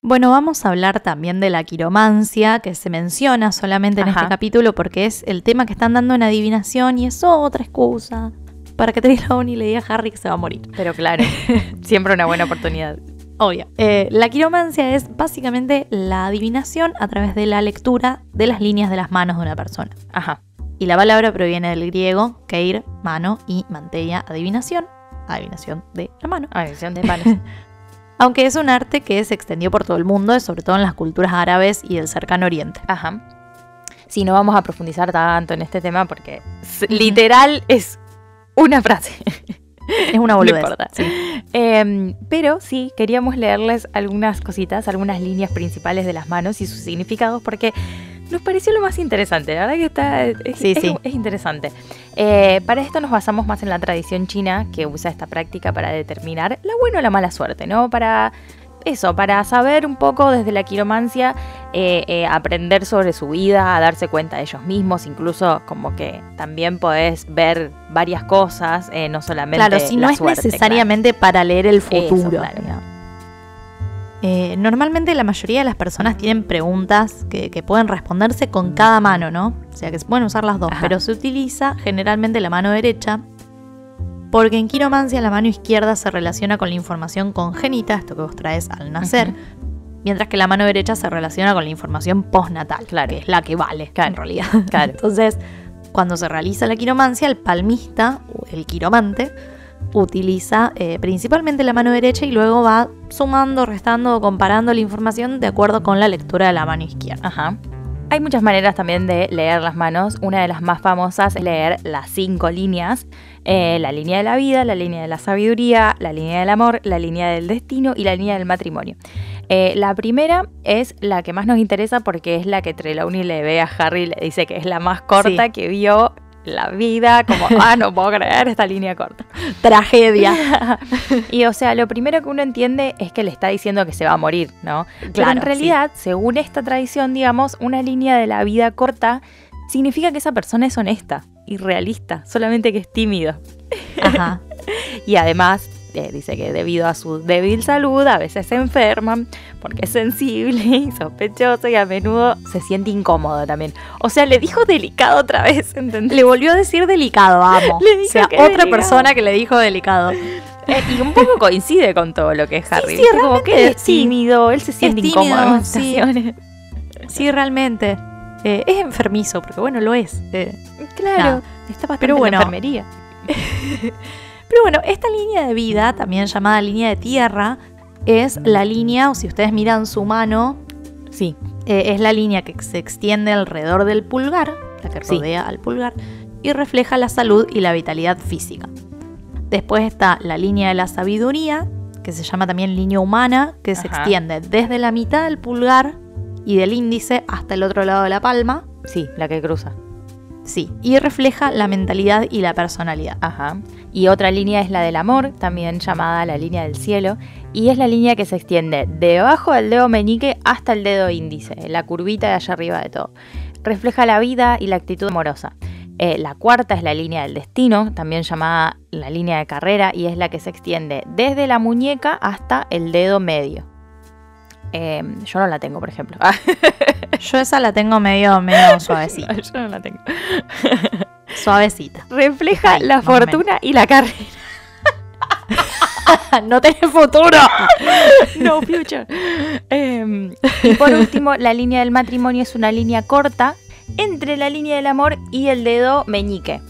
Bueno, vamos a hablar también de la quiromancia, que se menciona solamente en este capítulo porque es el tema que están dando en adivinación y es otra excusa para que Trelawney le diga a Harry que se va a morir. Pero claro, siempre una buena oportunidad. Obvio. Eh, la quiromancia es básicamente la adivinación a través de la lectura de las líneas de las manos de una persona. Ajá. Y la palabra proviene del griego keir, mano, y mantella, adivinación adivinación de la mano. Adivinación de manos. Aunque es un arte que se extendió por todo el mundo, sobre todo en las culturas árabes y del cercano oriente. Ajá. Sí, no vamos a profundizar tanto en este tema porque literal es una frase. Es una boludez. Em, pero sí, queríamos leerles algunas cositas, algunas líneas principales de las manos y sus significados porque nos pareció lo más interesante. La verdad que está, es, sí, sí. es interesante. Eh, para esto nos basamos más en la tradición china que usa esta práctica para determinar la buena o la mala suerte, ¿no? Para eso, para saber un poco desde la quiromancia, eh, eh, aprender sobre su vida, a darse cuenta de ellos mismos, incluso como que también podés ver varias cosas, no solamente. Claro, si no es necesariamente para leer el futuro. Eh, normalmente la mayoría de las personas tienen preguntas que, que pueden responderse con cada mano, ¿no? O sea que se pueden usar las dos, Ajá. pero se utiliza generalmente la mano derecha porque en quiromancia la mano izquierda se relaciona con la información congénita, esto que vos traes al nacer, mientras que la mano derecha se relaciona con la información postnatal, Claro. que es la que vale Claro. en realidad. Claro. Entonces, cuando se realiza la quiromancia, el palmista, o el quiromante, utiliza eh, principalmente la mano derecha y luego va sumando, restando o comparando la información de acuerdo con la lectura de la mano izquierda. Ajá. Hay muchas maneras también de leer las manos. Una de las más famosas es leer las cinco líneas. Eh, la línea de la vida, la línea de la sabiduría, la línea del amor, la línea del destino y la línea del matrimonio. Eh, la primera es la que más nos interesa porque es la que Trelawney le ve a Harry y le dice que es la más corta Sí. que vio la vida, como, ah, no puedo creer esta línea corta. Tragedia. y o sea, lo primero que uno entiende es que le está diciendo que se va a morir, ¿no? Pero Claro, en realidad, según esta tradición, digamos, una línea de la vida corta significa que esa persona es honesta y realista, solamente que es tímido. Ajá. Y además, eh, dice que debido a su débil salud, a veces se enferma porque es sensible y sospechoso y a menudo se siente incómodo también. O sea, le dijo delicado otra vez, ¿entendés? Le volvió a decir delicado, amo. Le dijo o sea, otra delicado. persona que le dijo delicado. Eh, y un poco coincide con todo lo que es Harry. sí. Como que es sí. tímido, él se siente tímido, incómodo en sí. Sí, realmente. Eh, es enfermizo, porque bueno, lo es. Eh, Claro, Nada. está bastante Pero en la bueno. enfermería. Pero bueno, esta línea de vida, también llamada línea de tierra, es la línea, o si ustedes miran su mano, Sí, eh, es la línea que se extiende alrededor del pulgar, la que Sí. rodea al pulgar, y refleja la salud y la vitalidad física. Después está la línea de la sabiduría, que se llama también línea humana, que se extiende desde la mitad del pulgar y del índice hasta el otro lado de la palma. sí, la que cruza. Sí, y refleja la mentalidad y la personalidad. Ajá. Y otra línea es la del amor, también llamada la línea del cielo, y es la línea que se extiende debajo del dedo meñique hasta el dedo índice, la curvita de allá arriba de todo. Refleja la vida y la actitud amorosa. Eh, la cuarta es la línea del destino, también llamada la línea de carrera, y es la que se extiende desde la muñeca hasta el dedo medio. Eh, yo no la tengo, por ejemplo. Yo esa la tengo medio, medio suavecita. yo no la tengo. Suavecita. Refleja Ahí, la fortuna y la carrera. no tenés futuro. no future. Em, y por último, la línea del matrimonio es una línea corta entre la línea del amor y el dedo meñique.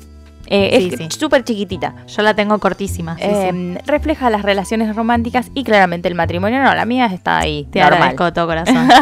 Eh, Sí, es sí. súper chiquitita. Yo la tengo cortísima. sí. Em, Refleja las relaciones románticas y claramente el matrimonio no, la mía está ahí. Te normal. agradezco de todo corazón.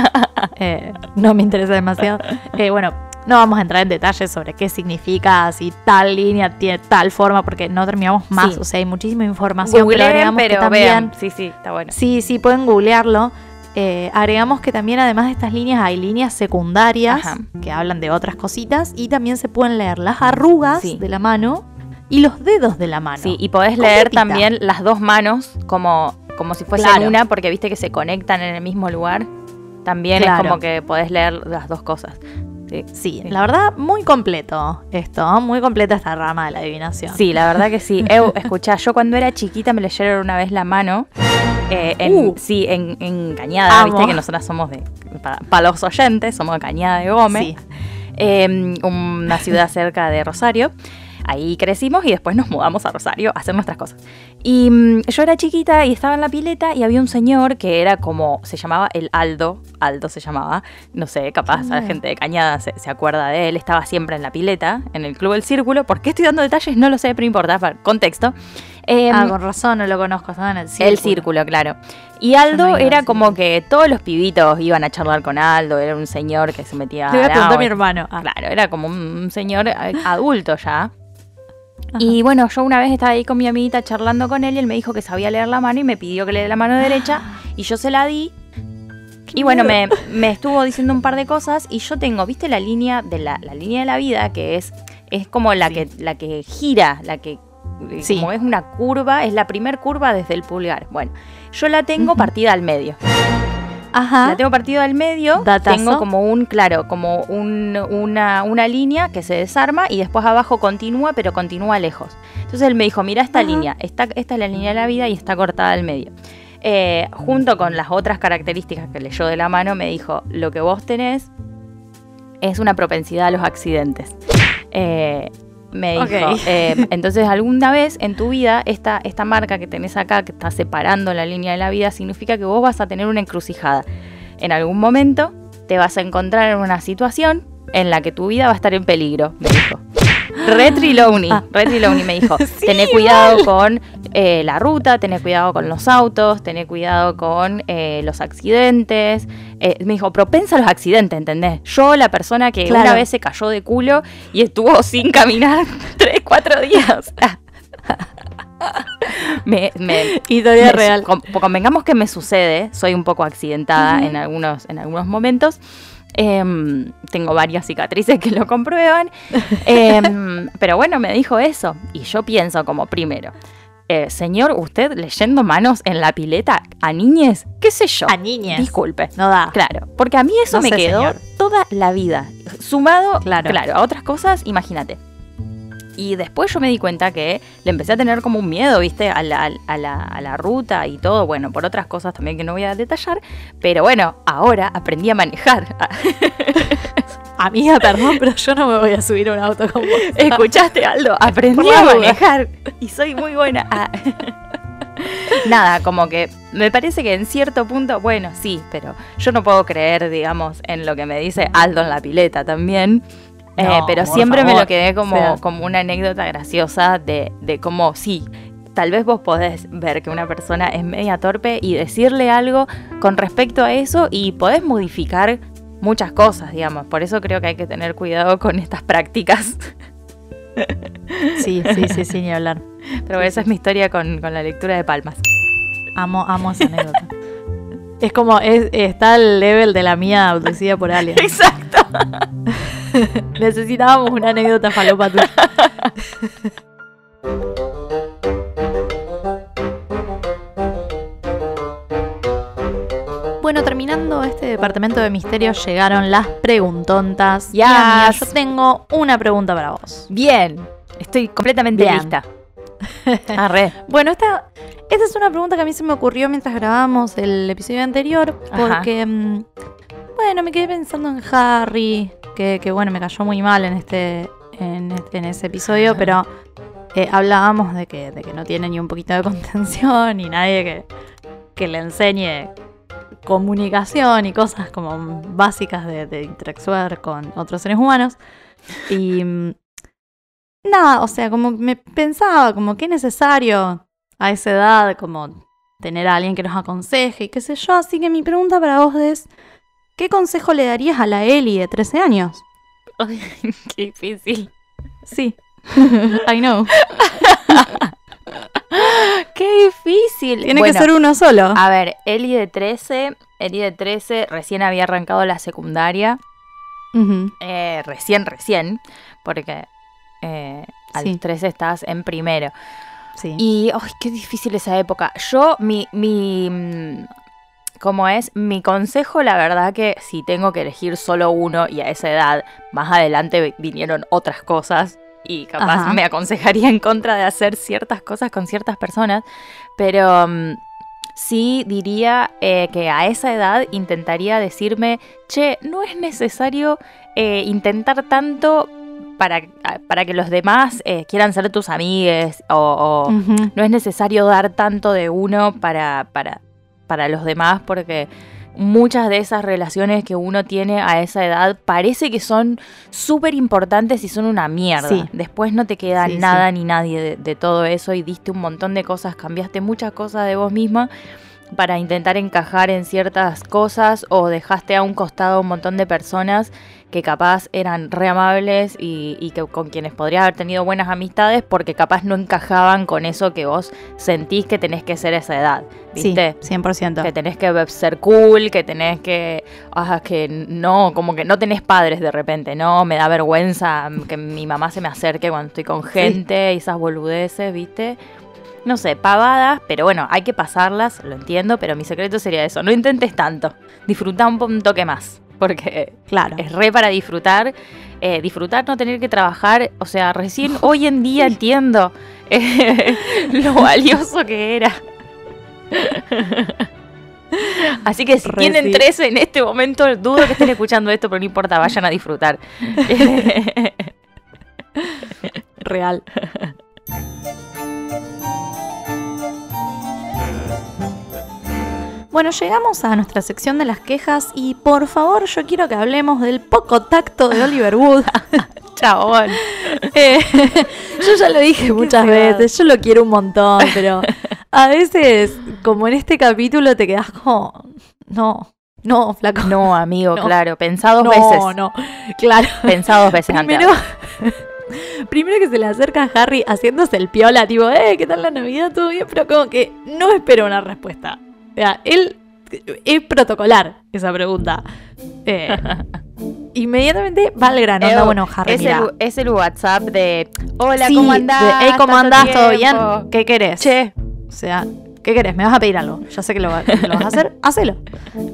Eh, no me interesa demasiado. Eh, bueno, no vamos a entrar en detalles sobre qué significa, si tal línea tiene tal forma, porque no terminamos más. Sí. O sea, hay muchísima información. Googleen, pero agregamos que pero también. vean. Sí, sí, está bueno. Sí, sí, pueden googlearlo. Eh, agregamos que también, además de estas líneas, hay líneas secundarias Ajá. que hablan de otras cositas y también se pueden leer las arrugas Sí. de la mano y los dedos de la mano. Sí, y podés leer también las dos manos como, como si fuesen Claro. una, porque viste que se conectan en el mismo lugar. También es como que podés leer las dos cosas. Sí. La verdad, muy completo esto, muy completa esta rama de la adivinación. Sí, la verdad que sí. Eu, escuchá, yo cuando era chiquita me leyeron una vez la mano. eh, en, Uh. Sí, en, en Cañada, Amo. viste que nosotras somos de. Para, para los oyentes, somos de Cañada de Gómez. Sí. eh, una ciudad cerca de Rosario. Ahí crecimos y después nos mudamos a Rosario a hacer nuestras cosas. Y mm, yo era chiquita y estaba en la pileta y había un señor que era como, se llamaba el Aldo, Aldo se llamaba, no sé, capaz la Ah. gente de Cañada se, se acuerda de él, estaba siempre en la pileta, en el Club del Círculo. ¿Por qué estoy dando detalles? No lo sé, pero importa, para contexto. Eh, ah, con razón, no lo conozco, estaba en el círculo. el círculo, claro. Y Aldo no era como que todos los pibitos iban a charlar con Aldo, era un señor que se metía Le voy a al preguntar a mi hermano. Ah, Claro, era como un, un señor eh, adulto ya. Ajá. Y bueno, yo una vez estaba ahí con mi amiguita charlando con él y él me dijo que sabía leer la mano y me pidió que le dé la mano derecha y yo se la di. Y bueno, me, me estuvo diciendo un par de cosas y yo tengo, ¿viste la línea de la, la línea de la vida? Que es, es como la, Sí. que, la que gira, la que eh, Sí. como es una curva, es la primer curva desde el pulgar. Bueno, yo la tengo partida al medio. Ajá. La tengo partida al medio, Datazo. tengo como un, claro, como un- una, una línea que se desarma y después abajo continúa, pero continúa lejos. Entonces él me dijo, mira esta Ajá. línea, esta, esta es la línea de la vida y está cortada al medio. eh, junto con las otras características que leyó de la mano, me dijo, lo que vos tenés es una propensidad a los accidentes. Eh, me dijo, eh, entonces alguna vez en tu vida, esta, esta marca que tenés acá, que está separando la línea de la vida, significa que vos vas a tener una encrucijada. En algún momento te vas a encontrar en una situación en la que tu vida va a estar en peligro, me dijo. Retriloni, Ah. Retriloni me dijo, Sí, tené cuidado con eh, la ruta, tené cuidado con los autos, tené cuidado con eh, los accidentes. Eh, me dijo, propensa a los accidentes, ¿entendés? Yo, la persona que Claro. una vez se cayó de culo y estuvo sin caminar tres, cuatro días. me, me, Historia me- real. con- convengamos que me sucede, soy un poco accidentada en, algunos, en algunos momentos. Em, tengo varias cicatrices que lo comprueban. Em, pero bueno, me dijo eso. Y yo pienso como primero, eh, señor, usted leyendo manos en la pileta a niñes, qué sé yo. A niñas. Disculpe. No da. Claro, porque a mí eso No me sé, quedó señor. toda la vida. Sumado, Claro. claro. a otras cosas, imagínate. Y después yo me di cuenta que le empecé a tener como un miedo, ¿viste? A la, a la- a la ruta y todo. Bueno, por otras cosas también que no voy a detallar. Pero bueno, ahora aprendí a manejar. Amiga, perdón, pero yo no me voy a subir a un auto con vos. ¿Escuchaste, Aldo? Aprendí a manejar. Y soy muy buena. Ah. Nada, como que me parece que en cierto punto, bueno, sí, pero yo no puedo creer, digamos, en lo que me dice Aldo en la pileta también. Eh, pero siempre me lo quedé como, O sea. como una anécdota graciosa de, de cómo, sí, tal vez vos podés ver que una persona es media torpe y decirle algo con respecto a eso y podés modificar muchas cosas, digamos. Por eso creo que hay que tener cuidado con estas prácticas. Sí, sí, sí, sí, ni hablar. Pero esa es mi historia con, con la lectura de palmas. Amo, amo esa anécdota. Es como, es, está al level de la mía abducida por aliens. Exacto. Necesitábamos una anécdota falopa tuya. Bueno, terminando este departamento de misterios, llegaron las preguntontas. Y amiga, Yes. yo tengo una pregunta para vos. Bien. Estoy completamente Bien. lista. Arre. Bueno, esta, esta es una pregunta que a mí se me ocurrió mientras grabábamos el episodio anterior, porque, mm, bueno, me quedé pensando en Harry, que, que, bueno, me cayó muy mal en este, en, este- en ese episodio, Ajá. pero eh, hablábamos de que, de que no tiene ni un poquito de contención, ni nadie que, que le enseñe comunicación y cosas como básicas de, de interactuar con otros seres humanos. Y mm, nada, o sea, como me pensaba, como que necesario a esa edad, como tener a alguien que nos aconseje y qué sé yo. Así que mi pregunta para vos es, ¿qué consejo le darías a la Eli de 13 años? Ay, qué difícil. Sí, I know. Qué difícil. Tiene Bueno, que ser uno solo. A ver, Eli de 13, Eli de 13 recién había arrancado la secundaria. Eh, recién, recién. Porque eh, a Sí. los 13 estás en primero. Sí. Y, ay, qué difícil esa época. Yo, mi, mi, mm, ¿cómo es? Mi consejo, la verdad que si tengo que elegir solo uno y a esa edad, más adelante vi- vinieron otras cosas y capaz Ajá. me aconsejaría en contra de hacer ciertas cosas con ciertas personas, pero mm, sí diría eh, que a esa edad intentaría decirme, che, no es necesario eh, intentar tanto para, para que los demás eh, quieran ser tus amigues o, no es necesario dar tanto de uno para, para, para los demás porque muchas de esas relaciones que uno tiene a esa edad parece que son súper importantes y son una mierda. Sí. Después no te queda Sí, nada ni nadie de, de todo eso y diste un montón de cosas, cambiaste muchas cosas de vos misma para intentar encajar en ciertas cosas o dejaste a un costado un montón de personas que capaz eran re amables y, y que con quienes podrías haber tenido buenas amistades porque capaz no encajaban con eso que vos sentís que tenés que ser a esa edad, Sí, ¿viste? 100%. Que tenés que ser cool, que tenés que. Ah, que no, como que no tenés padres de repente, ¿no? Me da vergüenza que mi mamá se me acerque cuando estoy con gente y esas boludeces, ¿viste? No sé, pavadas, pero bueno, hay que pasarlas, lo entiendo, pero mi secreto sería eso. No intentes tanto. Disfruta un, toque más. Porque Claro. es re para disfrutar. eh, disfrutar, no tener que trabajar. O sea, recién hoy en día entiendo eh, lo valioso que era. Así que si tienen sí. tres en este momento, dudo que estén escuchando esto, pero no importa, vayan a disfrutar. Real. Bueno, llegamos a nuestra sección de las quejas y por favor yo quiero que hablemos del poco tacto de Oliver Wood. Chabón. Eh, yo ya lo dije muchas veces, yo lo quiero un montón, pero a veces, como en este capítulo, te quedas como, no, no, flaco. No, amigo, No. claro. Pensá dos no, veces. no, claro. Pensá dos veces antes. Primero, primero que se le acerca a Harry haciéndose el piola, tipo, eh, ¿qué tal la Navidad? ¿Todo bien? Pero como que no espera una respuesta. O sea, él es protocolar esa pregunta. Eh, inmediatamente va al grano. Anda, Eh, bueno, Harry, es, mira. el, es el WhatsApp de Hola, Sí, ¿cómo de, andás? "Ey, ¿cómo andás? ¿Todo bien? tiempo". ¿Qué querés? Che, O sea, ¿qué querés? ¿Me vas a pedir algo? Ya sé que lo, va- que lo vas a hacer. Hacelo.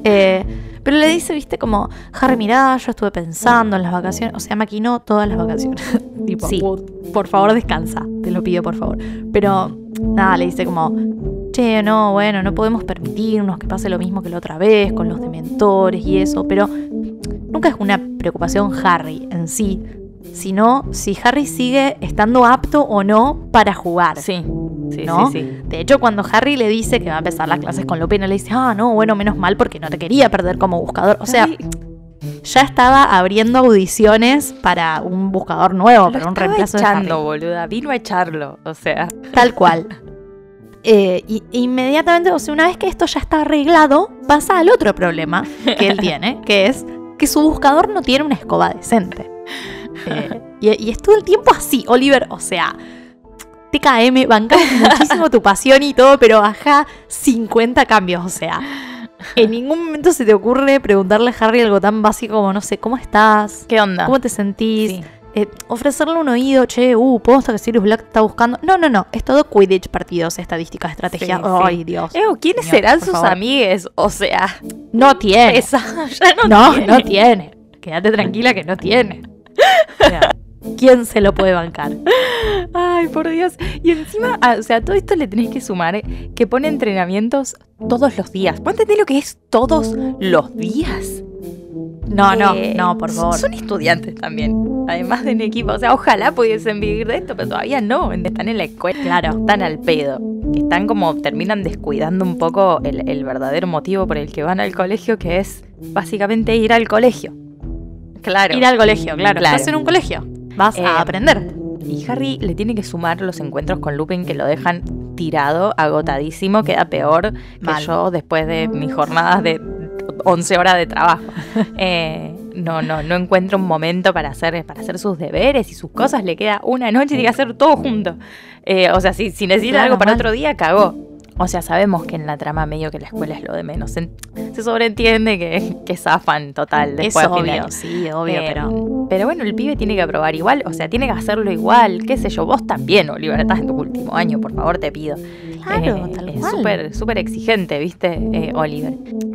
Eh, pero le dice, viste, como, Harry, mirá, yo estuve pensando en las vacaciones. O sea, maquinó todas las vacaciones. tipo, Sí. "Wood, por favor, descansa. Te lo pido, por favor. Pero, nada, le dice como, che, no, bueno, no podemos permitirnos que pase lo mismo que la otra vez con los dementores y eso. Pero nunca es una preocupación Harry en sí, sino si Harry sigue estando apto o no para jugar. sí. Sí, ¿No? sí, sí. De hecho, cuando Harry le dice que va a empezar las clases con Lupin, le dice, ah, no, bueno, menos mal porque no te quería perder como buscador. O sea, Ay, ya estaba abriendo audiciones para un buscador nuevo, lo para un reemplazo de echando, Harry. boluda. Vino a echarlo. O sea, Tal cual. Eh, y inmediatamente, o sea, una vez que esto ya está arreglado, pasa al otro problema que él tiene, que es que su buscador no tiene una escoba decente. Eh, y, y es todo el tiempo así, Oliver, o sea, TKM, bancamos muchísimo tu pasión y todo, pero baja 50 cambios, o sea. En ningún momento se te ocurre preguntarle a Harry algo tan básico como, no sé, ¿cómo estás? ¿qué onda? ¿Cómo te sentís? Sí. Eh, ofrecerle un oído, che, uh, posta que Sirius Black está buscando. No, no, no, es todo Quidditch, partidos, estadísticas, estrategia. Sí, sí. Ay, Dios. Ew, ¿quiénes Señor, serán sus amigues? O sea, No tiene. esa ya no, no, tiene. no tiene. Quédate tranquila que no tiene. O sea, ¿Quién se lo puede bancar? Ay, por Dios. Y encima, ah, o sea, todo esto le tenés que sumar eh, que pone entrenamientos todos los días. ¿Vos entendés lo que es todos los días? No, no, Eh, no, por favor. Son estudiantes también, además de en equipo. O sea, ojalá pudiesen vivir de esto, pero todavía no. Están en la escuela. Claro. Están al pedo. Están como, terminan descuidando un poco el, el verdadero motivo por el que van al colegio, que es básicamente ir al colegio. Claro. Ir al colegio, claro. Claro. Estás en un colegio. Vas Eh, a aprender. Y Harry le tiene que sumar los encuentros con Lupin que lo dejan tirado, agotadísimo, queda peor que Mal. yo después de mis jornadas de 11 horas de trabajo. Eh, no, no, no encuentra un momento para hacer, para hacer sus deberes y sus cosas, le queda una noche y tiene que hacer todo junto. Eh, o sea, si, si necesita Claro, algo para mal. otro día, cagó. O sea, sabemos que en la trama medio que la escuela es lo de menos. Se, se sobreentiende que, que zafan total Es después de obvio, año. sí, obvio, Eh, pero. Pero bueno, el pibe tiene que aprobar igual, o sea, tiene que hacerlo igual, qué sé yo, vos también, Oliver, estás en tu último año, por favor, te pido. Claro, Eh, tal es cual. súper, súper exigente, ¿viste, eh, Oliver?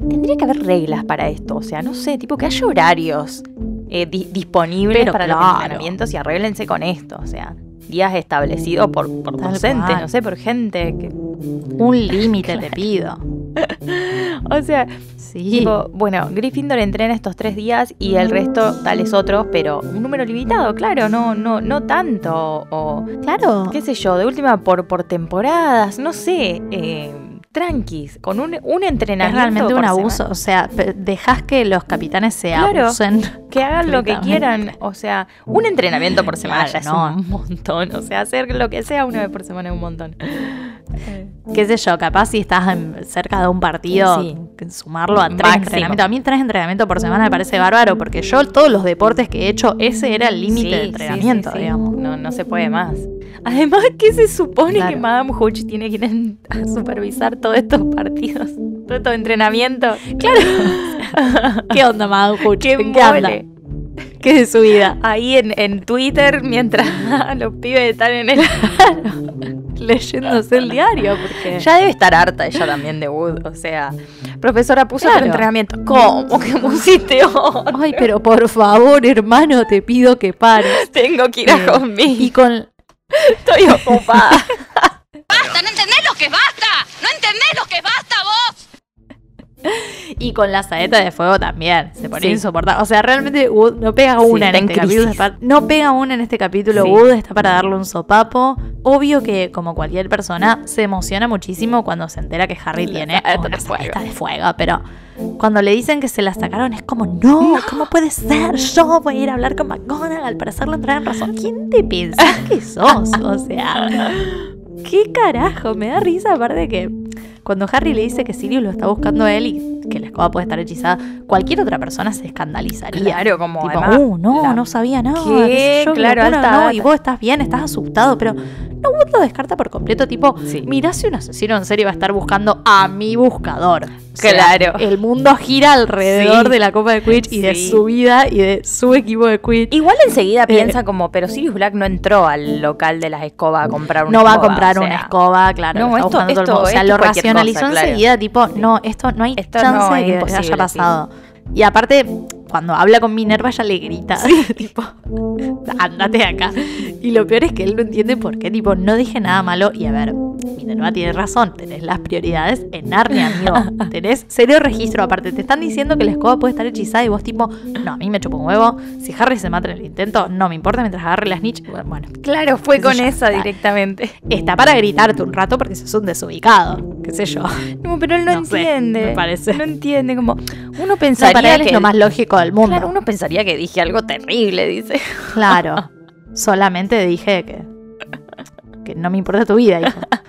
Tendría que haber reglas para esto, o sea, no sé, tipo que haya horarios eh, di- disponibles Pero para claro. los entrenamientos y arréglense con esto, o sea, días establecidos por, por Tal docente, cual. no sé, por gente que... Un límite te pido. O sea, Sí. Tipo, bueno, Gryffindor entrena estos tres días y el resto tales otros, pero un número limitado, claro, no, no, no tanto. O claro. qué sé yo, de última por, por temporadas, no sé, eh, tranquis, con un, un Es entrenamiento. realmente un abuso. semana. O sea, dejas que los capitanes se Claro. abusen. Que hagan lo que quieran, o sea, un entrenamiento por semana Claro, ya es un montón, o sea, hacer lo que sea una vez por semana es un montón. Qué sé yo, capaz si estás en- cerca de un partido, Sí. sumarlo a tres Máximo. entrenamientos. A mí tres entrenamientos por semana me parece bárbaro, porque yo todos los deportes que he hecho, ese era el límite Sí, de entrenamiento, sí, sí. digamos. No, no se puede más. Además, que se supone Claro. que Madame Hooch tiene que ir a supervisar todos estos partidos, todos estos entrenamientos. Claro. ¿Qué onda, Madame Hooch? ¡Qué ¿En qué mole! ¿Qué es de su vida? Ahí en, en Twitter, mientras los pibes están en el. Leyéndose el diario, porque... Ya debe estar harta ella también de Wood. O sea, profesora, puso Claro. otro entrenamiento. ¿Cómo que pusiste otro? Ay, pero por favor, hermano, te pido que pares. Tengo que ir a Eh, conmigo. Y con... Estoy ocupada. ¡Basta! ¿No entendés lo que basta? ¿No entendés? lo que basta vos? Y con la saeta de fuego también. Se pone insoportable. O sea, realmente Wood no pega una en este capítulo. No pega una en este capítulo. Wood está para darle un sopapo. Obvio que, como cualquier persona, se emociona muchísimo cuando se entera que Harry tiene una saeta de fuego. Pero cuando le dicen que se la sacaron, es como, no, ¿cómo puede ser? Yo voy a ir a hablar con McGonagall para hacerlo entrar en razón. ¿Quién te piensas que sos? O sea, ¿qué carajo? Me da risa, aparte de que cuando Harry le dice que Sirius lo está buscando a él y que la escoba puede estar hechizada, cualquier otra persona se escandalizaría. Claro, como tipo, uh, no, no sabía nada. ¿Qué? claro, no, y vos estás bien, estás asustado, pero no Wood lo descarta por completo, tipo, mirá si un asesino en serio va a estar buscando a mi buscador. claro. el mundo gira alrededor de la Copa de Quidditch y de su vida y de su equipo de Quidditch. Igual enseguida eh, piensa como, pero Sirius Black no entró al local de las escobas a comprar una No va a comprar una escoba, claro. No, esto, o sea, lo racionalizó enseguida, tipo, no, esto no hay chance de que haya pasado. Y aparte, cuando habla con Minerva, ella le grita, tipo, andate de acá. Y lo peor es que él no entiende por qué, tipo, no dije nada malo. Y a ver, Minerva tiene razón, tenés las prioridades en Narnia, amigo. tenés serio registro. Aparte, te están diciendo que la escoba puede estar hechizada y vos, tipo, no, a mí me chupo un huevo. Si Harry se mata en el intento, no me importa mientras agarre la snitch. Bueno, claro, fue con esa directamente. Está para gritarte un rato porque sos un desubicado, qué sé yo. No, pero él no, entiende. me parece. No entiende, como, uno pensaría que es lo más lógico del mundo. Claro, uno pensaría que dije algo terrible, dice. Claro. Solamente dije que, que no me importa tu vida, hijo.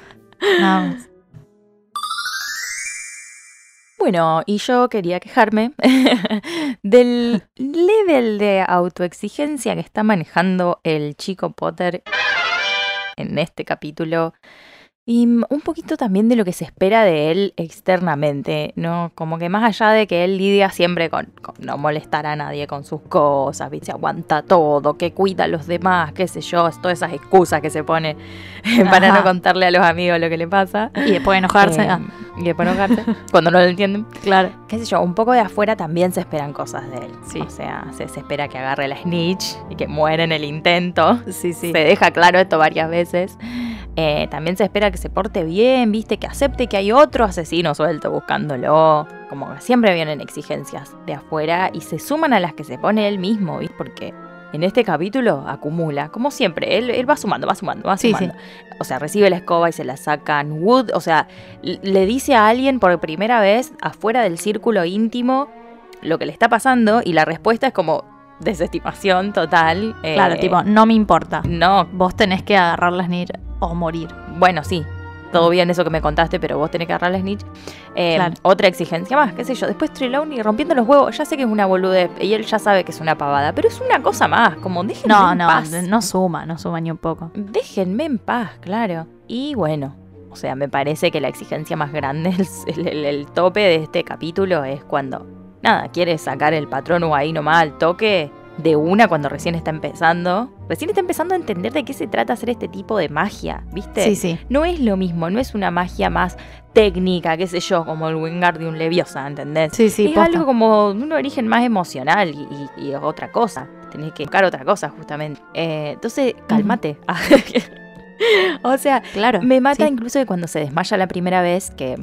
Bueno, y yo quería quejarme del level de autoexigencia que está manejando el chico Potter en este capítulo. Y un poquito también de lo que se espera de él externamente, ¿no? Como que más allá de que él lidia siempre con, no molestar a nadie con sus cosas, ¿viste? Aguanta todo, que cuida a los demás, qué sé yo, todas esas excusas que se pone para no contarle a los amigos lo que le pasa. Y después enojarse. Eh, y después enojarse, cuando no lo entienden. Claro. Qué sé yo, un poco de afuera también se esperan cosas de él. Sí. O sea, se, espera que agarre la snitch y que muera en el intento. Sí, sí. Se deja claro esto varias veces. Eh, también se espera que se porte bien, viste, que acepte que hay otro asesino suelto buscándolo. Como que siempre vienen exigencias de afuera y se suman a las que se pone él mismo, ¿viste? Porque en este capítulo acumula, como siempre, él, va sumando, va sumando, va sumando. O sea, recibe la escoba y se la sacan. Wood, o sea, le dice a alguien por primera vez afuera del círculo íntimo lo que le está pasando y la respuesta es como desestimación total. Claro, eh, tipo, no me importa. No. Vos tenés que agarrar las o morir. Bueno, sí, todo bien eso que me contaste, pero vos tenés que agarrar la snitch. Eh, otra exigencia más, qué sé yo. Después Trelawney rompiendo los huevos, ya sé que es una boludez y él ya sabe que es una pavada, pero es una cosa más, como déjenme no, en no, paz. No, no suma, no suma ni un poco. Déjenme en paz, claro. Y bueno, o sea, me parece que la exigencia más grande, el, tope de este capítulo es cuando, nada, quiere sacar el patrón o ahí nomás al toque de una cuando recién está empezando. Recién está empezando a entender de qué se trata hacer este tipo de magia, ¿viste? Sí, sí. No es lo mismo, no es una magia más técnica, qué sé yo, como el Wingardium Leviosa, ¿entendés? Sí, sí. Es algo como un origen más emocional y, otra cosa. Tenés que buscar otra cosa, justamente. Eh, entonces, cálmate. o sea, claro, me mata incluso que cuando se desmaya la primera vez, que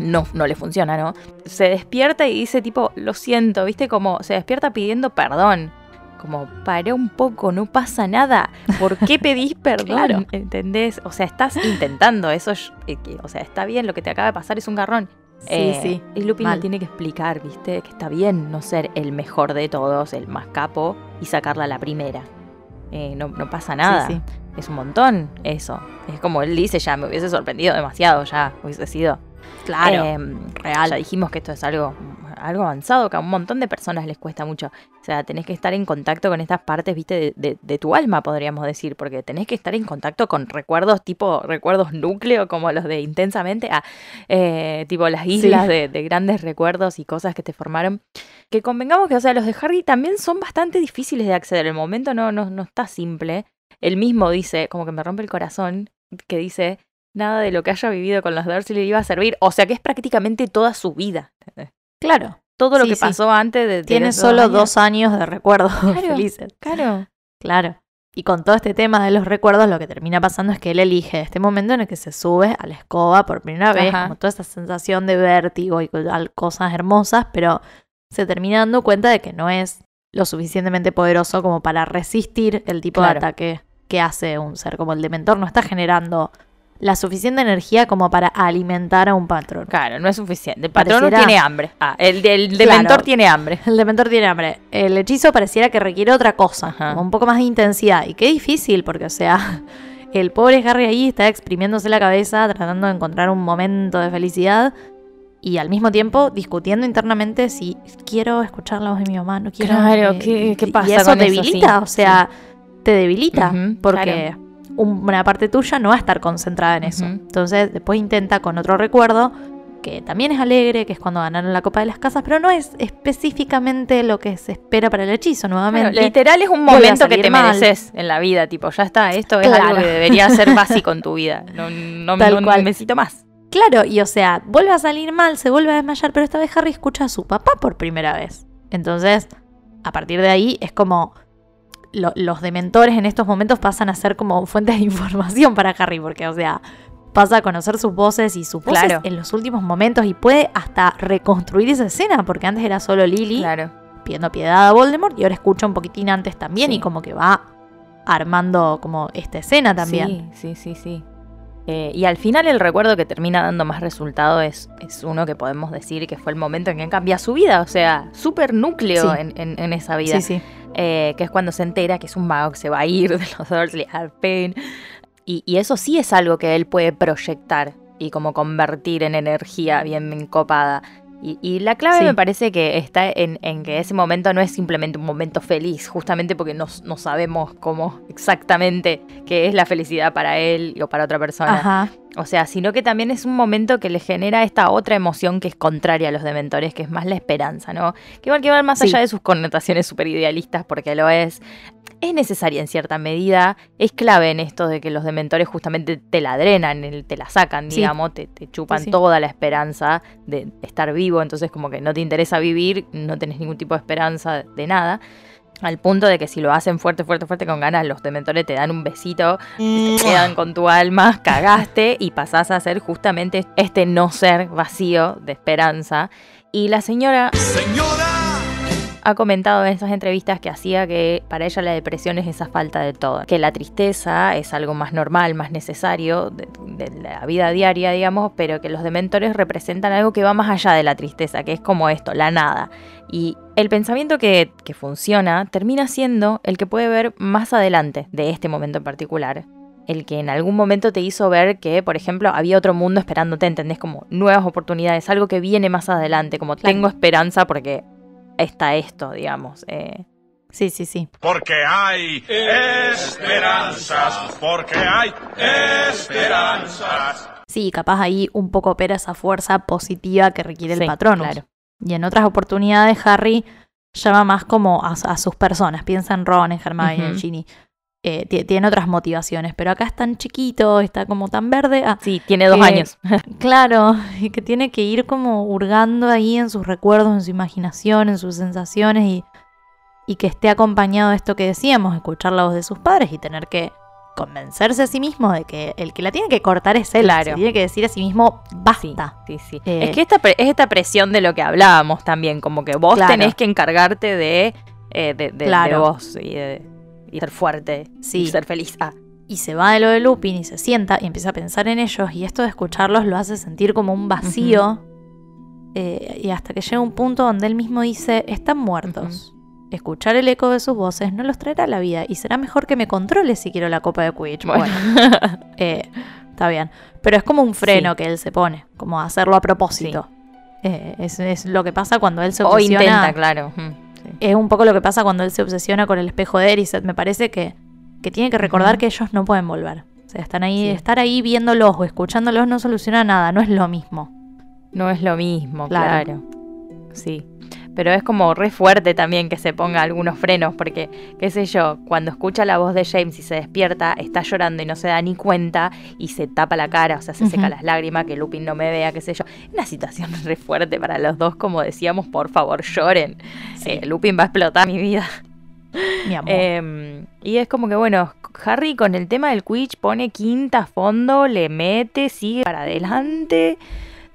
no, no le funciona, ¿no? Se despierta y dice tipo, lo siento, ¿viste? Como se despierta pidiendo perdón. Como, para un poco, no pasa nada. ¿Por qué pedís perdón? ¿Entendés? O sea, estás intentando, eso, eh, o sea, está bien, lo que te acaba de pasar es un garrón. Sí, eh, sí. Y Lupin le tiene que explicar, ¿viste? Que está bien no ser el mejor de todos, el más capo, y sacarla a la primera. Eh, no, no, pasa nada. Sí, sí. Es un montón eso. Es como él dice, ya me hubiese sorprendido demasiado, ya hubiese sido Claro, em, real. Ya dijimos que esto es algo, algo avanzado, que a un montón de personas les cuesta mucho. O sea, tenés que estar en contacto con estas partes, viste, de, tu alma, podríamos decir, porque tenés que estar en contacto con recuerdos tipo, recuerdos núcleo, como los de intensamente, a, eh, tipo las islas de, grandes recuerdos y cosas que te formaron. Que convengamos que, o sea, los de Harry también son bastante difíciles de acceder. El momento no, no, no está simple. Él mismo dice, como que me rompe el corazón, que dice, nada de lo que haya vivido con los Dursley le iba a servir. O sea que es prácticamente toda su vida. Claro. Todo lo que pasó antes de... Tiene solo dos años de recuerdos felices. Claro. Claro. Y con todo este tema de los recuerdos, lo que termina pasando es que él elige este momento en el que se sube a la escoba por primera vez, Ajá. como toda esa sensación de vértigo y cosas hermosas, pero se termina dando cuenta de que no es lo suficientemente poderoso como para resistir el tipo Claro. de ataque que hace un ser como el dementor. No está generando la suficiente energía como para alimentar a un patrón. Claro, no es suficiente. El patrón Pareciera- tiene hambre. Ah, el dementor tiene hambre. El dementor tiene hambre. El hechizo pareciera que requiere otra cosa, como un poco más de intensidad. Y qué difícil, porque, o sea, el pobre Harry ahí está exprimiéndose la cabeza, tratando de encontrar un momento de felicidad. Y al mismo tiempo discutiendo internamente si quiero escuchar la voz de mi mamá, no quiero. Claro, eh, ¿qué- qué pasa Y eso con eso? debilita, Sí, o sea, te debilita, porque una parte tuya no va a estar concentrada en eso. Entonces, después intenta con otro recuerdo, que también es alegre, que es cuando ganaron la Copa de las Casas, pero no es específicamente lo que se espera para el hechizo, Bueno, nuevamente. literal es un momento que te mal. mereces en la vida, tipo, ya está, esto es Claro. algo que debería ser básico en tu vida. No, no, no cual. necesito más. Claro, y o sea, vuelve a salir mal, se vuelve a desmayar, pero esta vez Harry escucha a su papá por primera vez. Entonces, a partir de ahí es como lo- los dementores en estos momentos pasan a ser como fuentes de información para Harry, porque o sea, pasa a conocer sus voces y sus voces Claro. en los últimos momentos y puede hasta reconstruir esa escena, porque antes era solo Lily Claro. pidiendo piedad a Voldemort y ahora escucha un poquitín antes también Sí. y como que va armando como esta escena también. Sí, sí, sí, sí. Eh, y al final el recuerdo que termina dando más resultado es, es uno que podemos decir que fue el momento en que cambia su vida, o sea, súper núcleo Sí. en, en- en esa vida. Sí, sí. Eh, que es cuando se entera que es un mago que se va a ir de los Dursley al fin. Y, y eso sí es algo que él puede proyectar y como convertir en energía bien copada. Y, y la clave Sí. me parece que está en, en que ese momento no es simplemente un momento feliz, justamente porque no, no sabemos cómo exactamente qué es la felicidad para él o para otra persona. Ajá. O sea, sino que también es un momento que le genera esta otra emoción que es contraria a los dementores, que es más la esperanza, ¿no? Que igual que va más Sí. allá de sus connotaciones super idealistas, porque lo es. Es necesaria en cierta medida, es clave en esto de que los dementores justamente te la drenan, te la sacan, Sí. digamos, te, te chupan sí. toda la esperanza de estar vivo, entonces como que no te interesa vivir, no tenés ningún tipo de esperanza de nada. Al punto de que si lo hacen fuerte, fuerte, fuerte con ganas, los dementores te dan un besito te quedan con tu alma, cagaste y pasás a ser justamente este no ser vacío de esperanza. Y la señora ha comentado en estas entrevistas que hacía que para ella la depresión es esa falta de todo, que la tristeza es algo más normal, más necesario de, de la vida diaria, digamos, pero que los dementores representan algo que va más allá de la tristeza, que es como esto, la nada. Y el pensamiento que, que funciona termina siendo el que puede ver más adelante de este momento en particular. El que en algún momento te hizo ver que, por ejemplo, había otro mundo esperándote, ¿entendés? Como nuevas oportunidades, algo que viene más adelante, como Claro. tengo esperanza porque está esto, digamos. eh. Sí, sí, sí. Porque hay esperanzas, porque hay esperanzas. Sí, capaz ahí un poco opera esa fuerza positiva que requiere Sí, el patrón. claro. Y en otras oportunidades Harry llama más como a, a sus personas. Piensa en Ron, en Hermione, en Ujú. Ginny. Eh, ti- tiene otras motivaciones, pero acá es tan chiquito, está como tan verde. Ah, Sí, tiene dos años. claro, y que tiene que ir como hurgando ahí en sus recuerdos, en su imaginación, en sus sensaciones y, y que esté acompañado de esto que decíamos, escuchar la voz de sus padres y tener que convencerse a sí mismo de que el que la tiene que cortar es él. Claro. Se tiene que decir a sí mismo, basta. sí, sí. Eh, es que esta, pre- es esta presión de lo que hablábamos también, como que vos Claro. tenés que encargarte de, eh, de, de- de Claro. vos y, de, y ser fuerte Sí. y ser feliz. Ah, Y se va de lo de Lupin y se sienta y empieza a pensar en ellos y esto de escucharlos lo hace sentir como un vacío. eh, y hasta que llega un punto donde él mismo dice, están muertos. Escuchar el eco de sus voces no los traerá a la vida y será mejor que me controle si quiero la copa de Quidditch. bueno. Bueno, eh, está bien. Pero es como un freno Sí. que él se pone, como hacerlo a propósito. Eh, es, es lo que pasa cuando él se o obsesiona. intenta, claro. Mm. Es un poco lo que pasa cuando él se obsesiona con el espejo de Erised. Me parece que, que tiene que recordar que ellos no pueden volver. O sea, están ahí, Sí. estar ahí viéndolos o escuchándolos no soluciona nada, no es lo mismo. No es lo mismo, Claro. claro. Sí. Pero es como re fuerte también que se ponga algunos frenos, porque, qué sé yo, cuando escucha la voz de James y se despierta, está llorando y no se da ni cuenta y se tapa la cara, o sea, se seca las lágrimas, que Lupin no me vea, qué sé yo. Una situación re fuerte para los dos, como decíamos, por favor, lloren. Sí. Eh, Lupin va a explotar mi vida. Mi amor. Em, Y es como que, bueno, Harry con el tema del Quidditch pone quinta a fondo, le mete, sigue para adelante.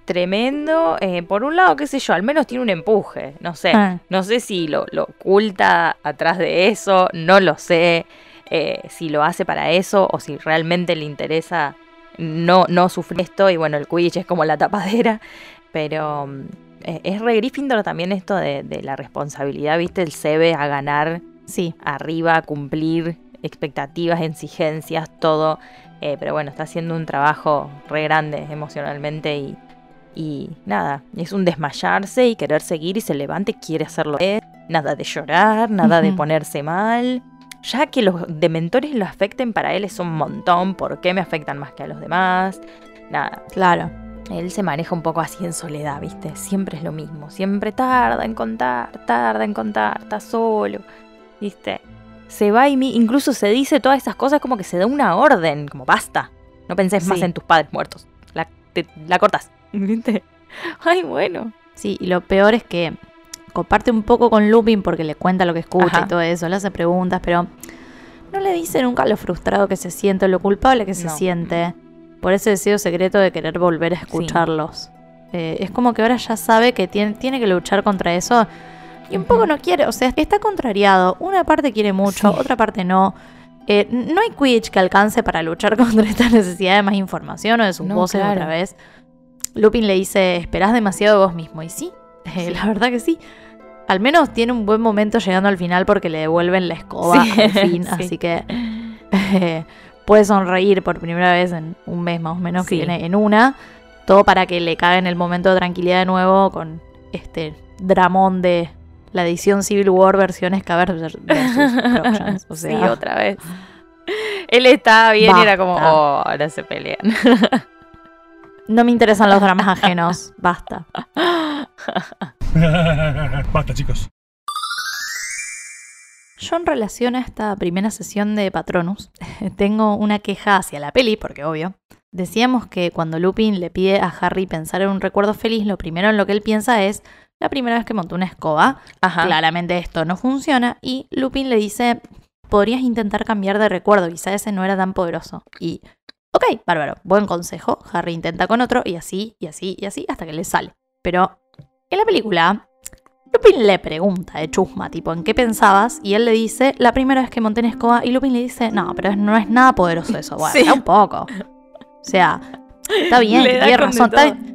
Tremendo. Eh, por un lado, qué sé yo, al menos tiene un empuje. No sé. Ah. No sé si lo, lo oculta atrás de eso, no lo sé. eh, si lo hace para eso o si realmente le interesa no, no sufrir esto. Y bueno, el Quidditch es como la tapadera. Pero mm, eh, es re Gryffindor también esto de, de la responsabilidad, ¿viste? El CB a ganar Sí, arriba, cumplir expectativas, exigencias, todo. Eh, pero bueno, está haciendo un trabajo re grande emocionalmente y, y nada, es un desmayarse y querer seguir y se levante, quiere hacerlo. Nada de llorar, nada de ponerse mal. Ya que los dementores lo afecten para él es un montón. ¿Por qué me afectan más que a los demás? Nada, claro. él se maneja un poco así en soledad, ¿viste? Siempre es lo mismo. Siempre tarda en contar, tarda en contar, está solo, ¿viste? Se va y mi- incluso se dice todas esas cosas como que se da una orden, como basta. No pensés más en tus padres muertos. La, te- la cortas, ¿viste? Ay, bueno. Sí, y lo peor es que comparte un poco con Lupin porque le cuenta lo que escucha Ajá. y todo eso, le hace preguntas, pero no le dice nunca lo frustrado que se siente, lo culpable que se No. siente por ese deseo secreto de querer volver a escucharlos. Eh, es como que ahora ya sabe que tiene, tiene que luchar contra eso y un poco no quiere, o sea, está contrariado. Una parte quiere mucho, Sí. otra parte no. Eh, no hay Quidditch que alcance para luchar contra esta necesidad de más información o de sus No, voces claro. otra vez. Lupin le dice, esperás demasiado de vos mismo. Y sí, eh, Sí. la verdad que sí. Al menos tiene un buen momento llegando al final porque le devuelven la escoba Sí, al fin. sí. Así que eh, puede sonreír por primera vez en un mes más o menos que viene en una. Todo para que le cague en el momento de tranquilidad de nuevo con este dramón de la edición Civil War versión Escaber versus. O sea, sí, otra vez. Él estaba bien y era como, oh, ahora se pelean. no me interesan los dramas ajenos. Basta. Basta, chicos. Yo en relación a esta primera sesión de Patronus, tengo una queja hacia la peli, porque obvio. Decíamos que cuando Lupin le pide a Harry pensar en un recuerdo feliz, lo primero en lo que él piensa es la primera vez que montó una escoba. Ajá. Claramente esto no funciona. Y Lupin le dice, podrías intentar cambiar de recuerdo, quizá ese no era tan poderoso. Y, ok, bárbaro, buen consejo. Harry intenta con otro y así, y así, y así, hasta que le sale. Pero en la película, Lupin le pregunta de chusma, tipo, ¿en qué pensabas? Y él le dice, la primera vez que monté en escoba. Y Lupin le dice, no, pero no es nada poderoso eso. Bueno, Sí. un poco. O sea, está bien, Le que da tiene con de razón. está todo. bien.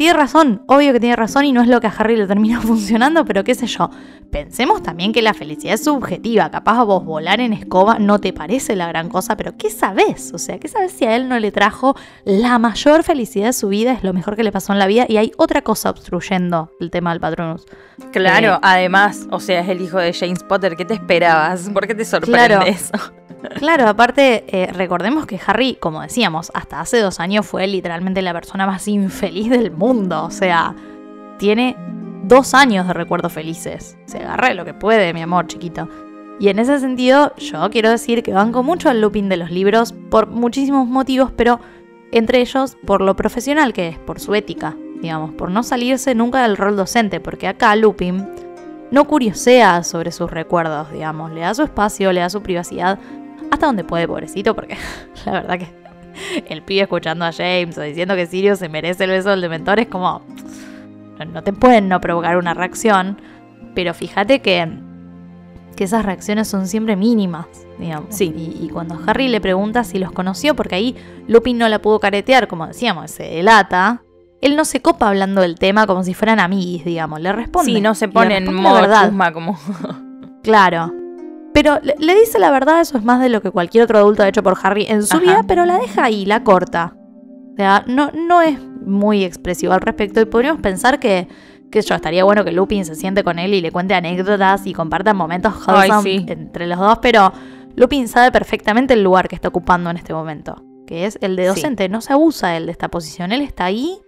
Tiene razón, obvio que tiene razón y no es lo que a Harry le termina funcionando, pero qué sé yo. Pensemos también que la felicidad es subjetiva. Capaz a vos volar en escoba no te parece la gran cosa, pero ¿qué sabes? O sea, ¿qué sabes si a él no le trajo la mayor felicidad de su vida? Es lo mejor que le pasó en la vida y hay otra cosa obstruyendo el tema del Patronus. Claro, Eh, además, o sea, es el hijo de James Potter. ¿Qué te esperabas? ¿Por qué te sorprende Claro. eso? Claro, aparte, eh, recordemos que Harry, como decíamos, hasta hace dos años fue literalmente la persona más infeliz del mundo. O sea, tiene dos años de recuerdos felices. Se agarra lo que puede, mi amor chiquito. Y en ese sentido, yo quiero decir que banco mucho al Lupin de los libros por muchísimos motivos, pero entre ellos por lo profesional que es, por su ética, digamos, por no salirse nunca del rol docente, porque acá Lupin no curiosea sobre sus recuerdos, digamos, le da su espacio, le da su privacidad, hasta donde puede, pobrecito, porque la verdad que el pibe escuchando a James o diciendo que Sirius se merece el beso del dementor es como. No, no te pueden no provocar una reacción, pero fíjate que, que esas reacciones son siempre mínimas, digamos. Sí. Y, y cuando Harry le pregunta si los conoció, porque ahí Lupin no la pudo caretear, como decíamos, se delata. Él no se copa hablando del tema como si fueran amiguis, digamos. Le responde. Sí, no se pone en modo verdad. como... Claro. Pero le, le dice la verdad, eso es más de lo que cualquier otro adulto ha hecho por Harry en su Ajá. vida, pero la deja ahí, la corta. O sea, no, no es muy expresivo al respecto y podríamos pensar que, que yo estaría bueno que Lupin se siente con él y le cuente anécdotas y compartan momentos Ay, sí. entre los dos, pero Lupin sabe perfectamente el lugar que está ocupando en este momento, que es el de Sí. docente. No se abusa él de esta posición, él está ahí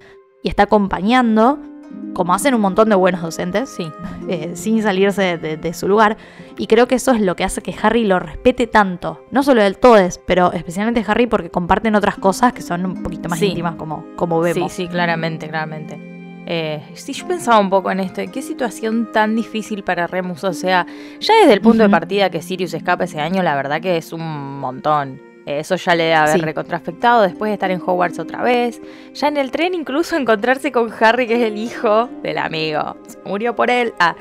y está acompañando, como hacen un montón de buenos docentes, Sí. eh, sin salirse de, de su lugar. Y creo que eso es lo que hace que Harry lo respete tanto. No solo del todes, pero especialmente Harry porque comparten otras cosas que son un poquito más Sí. íntimas como, como Sí, vemos. sí, claramente, claramente. Eh, sí, yo pensaba un poco en esto, en qué situación tan difícil para Remus. O sea, ya desde el punto de partida que Sirius escapa ese año, la verdad que es un montón. Eh, Eso ya le debe haber Sí. recontrafectado después de estar en Hogwarts otra vez. Ya en el tren incluso encontrarse con Harry, que es el hijo del amigo. Se murió por él. Ah,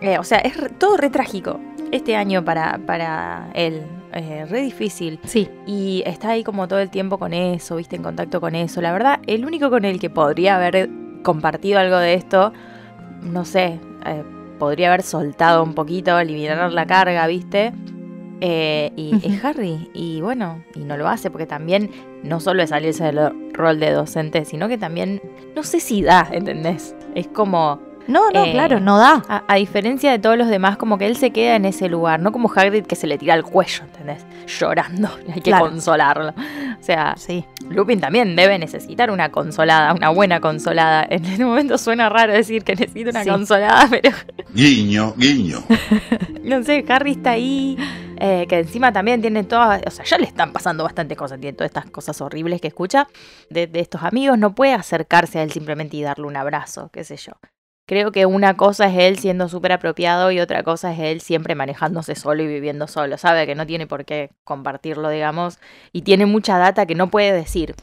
eh, o sea, es re- todo re trágico. Este año para, para él. eh, re difícil. Sí, Y está ahí como todo el tiempo con eso, viste, en contacto con eso. La verdad, el único con el que podría haber compartido algo de esto, no sé, eh, podría haber soltado un poquito, aliviar la carga, viste. Eh, y es Harry. Y bueno, y no lo hace porque también no solo es salirse del rol de docente, sino que también, no sé si da, ¿entendés? Es como, no, no, Eh, claro, no da. a, a diferencia de todos los demás, como que él se queda en ese lugar, no como Hagrid que se le tira al cuello, ¿entendés? Llorando, hay que Claro. consolarlo. O sea, Sí, Lupin también debe necesitar una consolada, una buena consolada. En este momento suena raro decir que necesita una Sí. consolada, pero Guiño, guiño. no sé, Harry está ahí, eh, que encima también tiene todas, o sea, ya le están pasando bastante cosas, tiene todas estas cosas horribles que escucha de, de estos amigos, no puede acercarse a él simplemente y darle un abrazo, qué sé yo. Creo que una cosa es él siendo súper apropiado y otra cosa es él siempre manejándose solo y viviendo solo. Sabe que no tiene por qué compartirlo, digamos, y tiene mucha data que no puede decir.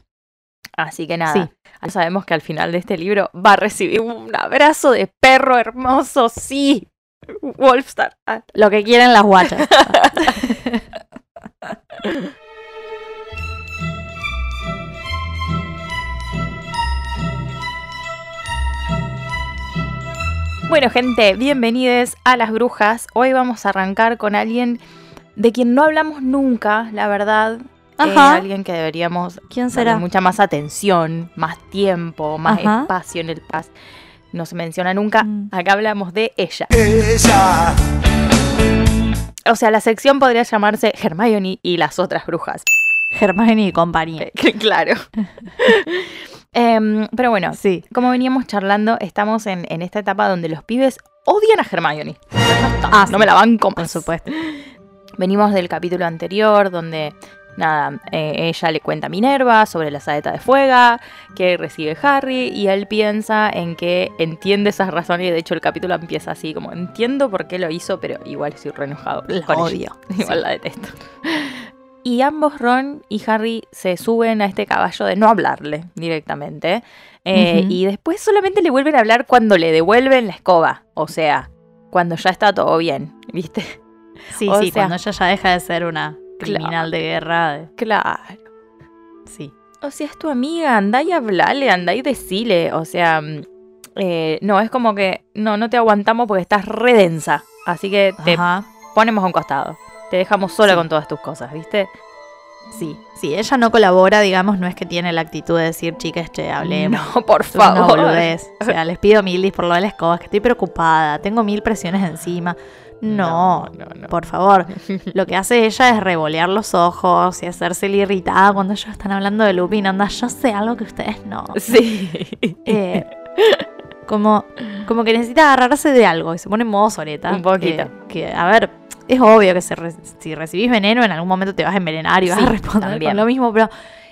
Así que nada, Sí. sabemos que al final de este libro va a recibir un abrazo de perro hermoso, sí. Wolfstar. Lo que quieren las guachas. Bueno, gente, bienvenidos a Las Brujas. Hoy vamos a arrancar con alguien de quien no hablamos nunca, la verdad. Eh, Ajá. alguien que deberíamos ¿Quién darle será? mucha más atención, más tiempo, más Ajá. espacio en el paz. No se menciona nunca. Mm. Acá hablamos de ella. Ella. O sea, la sección podría llamarse Hermione y las otras brujas. Hermione y compañía. claro. Em, pero bueno, Sí, como veníamos charlando, estamos en, en esta etapa donde los pibes odian a Hermione. Ah, no sí. me la banco por más. supuesto. Venimos del capítulo anterior donde, nada, eh, ella le cuenta a Minerva sobre la saeta de fuego que recibe Harry y él piensa en que entiende esas razones y de hecho el capítulo empieza así como entiendo por qué lo hizo, pero igual estoy re enojado. La con ella". odio. Igual la detesto. Y ambos, Ron y Harry, se suben a este caballo de no hablarle directamente. Eh. Y después solamente le vuelven a hablar cuando le devuelven la escoba. O sea, cuando ya está todo bien, ¿viste? Sí, O sí, sea- cuando ella ya deja de ser una criminal de guerra. de- Claro. Sí. O sea, es tu amiga, andá y hablale, andá y decile. O sea, mm, eh, no, es como que no, no te aguantamos porque estás re densa. Así que te Ajá. ponemos a un costado. Te dejamos sola Sí. con todas tus cosas, ¿viste? Sí, sí, ella no colabora, digamos, no es que tiene la actitud de decir, chicas, che, hablemos. No, por favor. boludez. O sea, les pido mil dis por lo de la escoba, que estoy preocupada, tengo mil presiones encima. No, no, no. por favor. Lo que hace ella es revolear los ojos y hacerse irritada cuando ellos están hablando de Lupin. Anda, yo sé algo que ustedes no. Sí. Eh, como, como que necesita agarrarse de algo y se pone en modo soreta. Un poquito. Que, que, a ver, es obvio que se re- si recibís veneno en algún momento te vas a envenenar y vas Sí, a responder también. con lo mismo, pero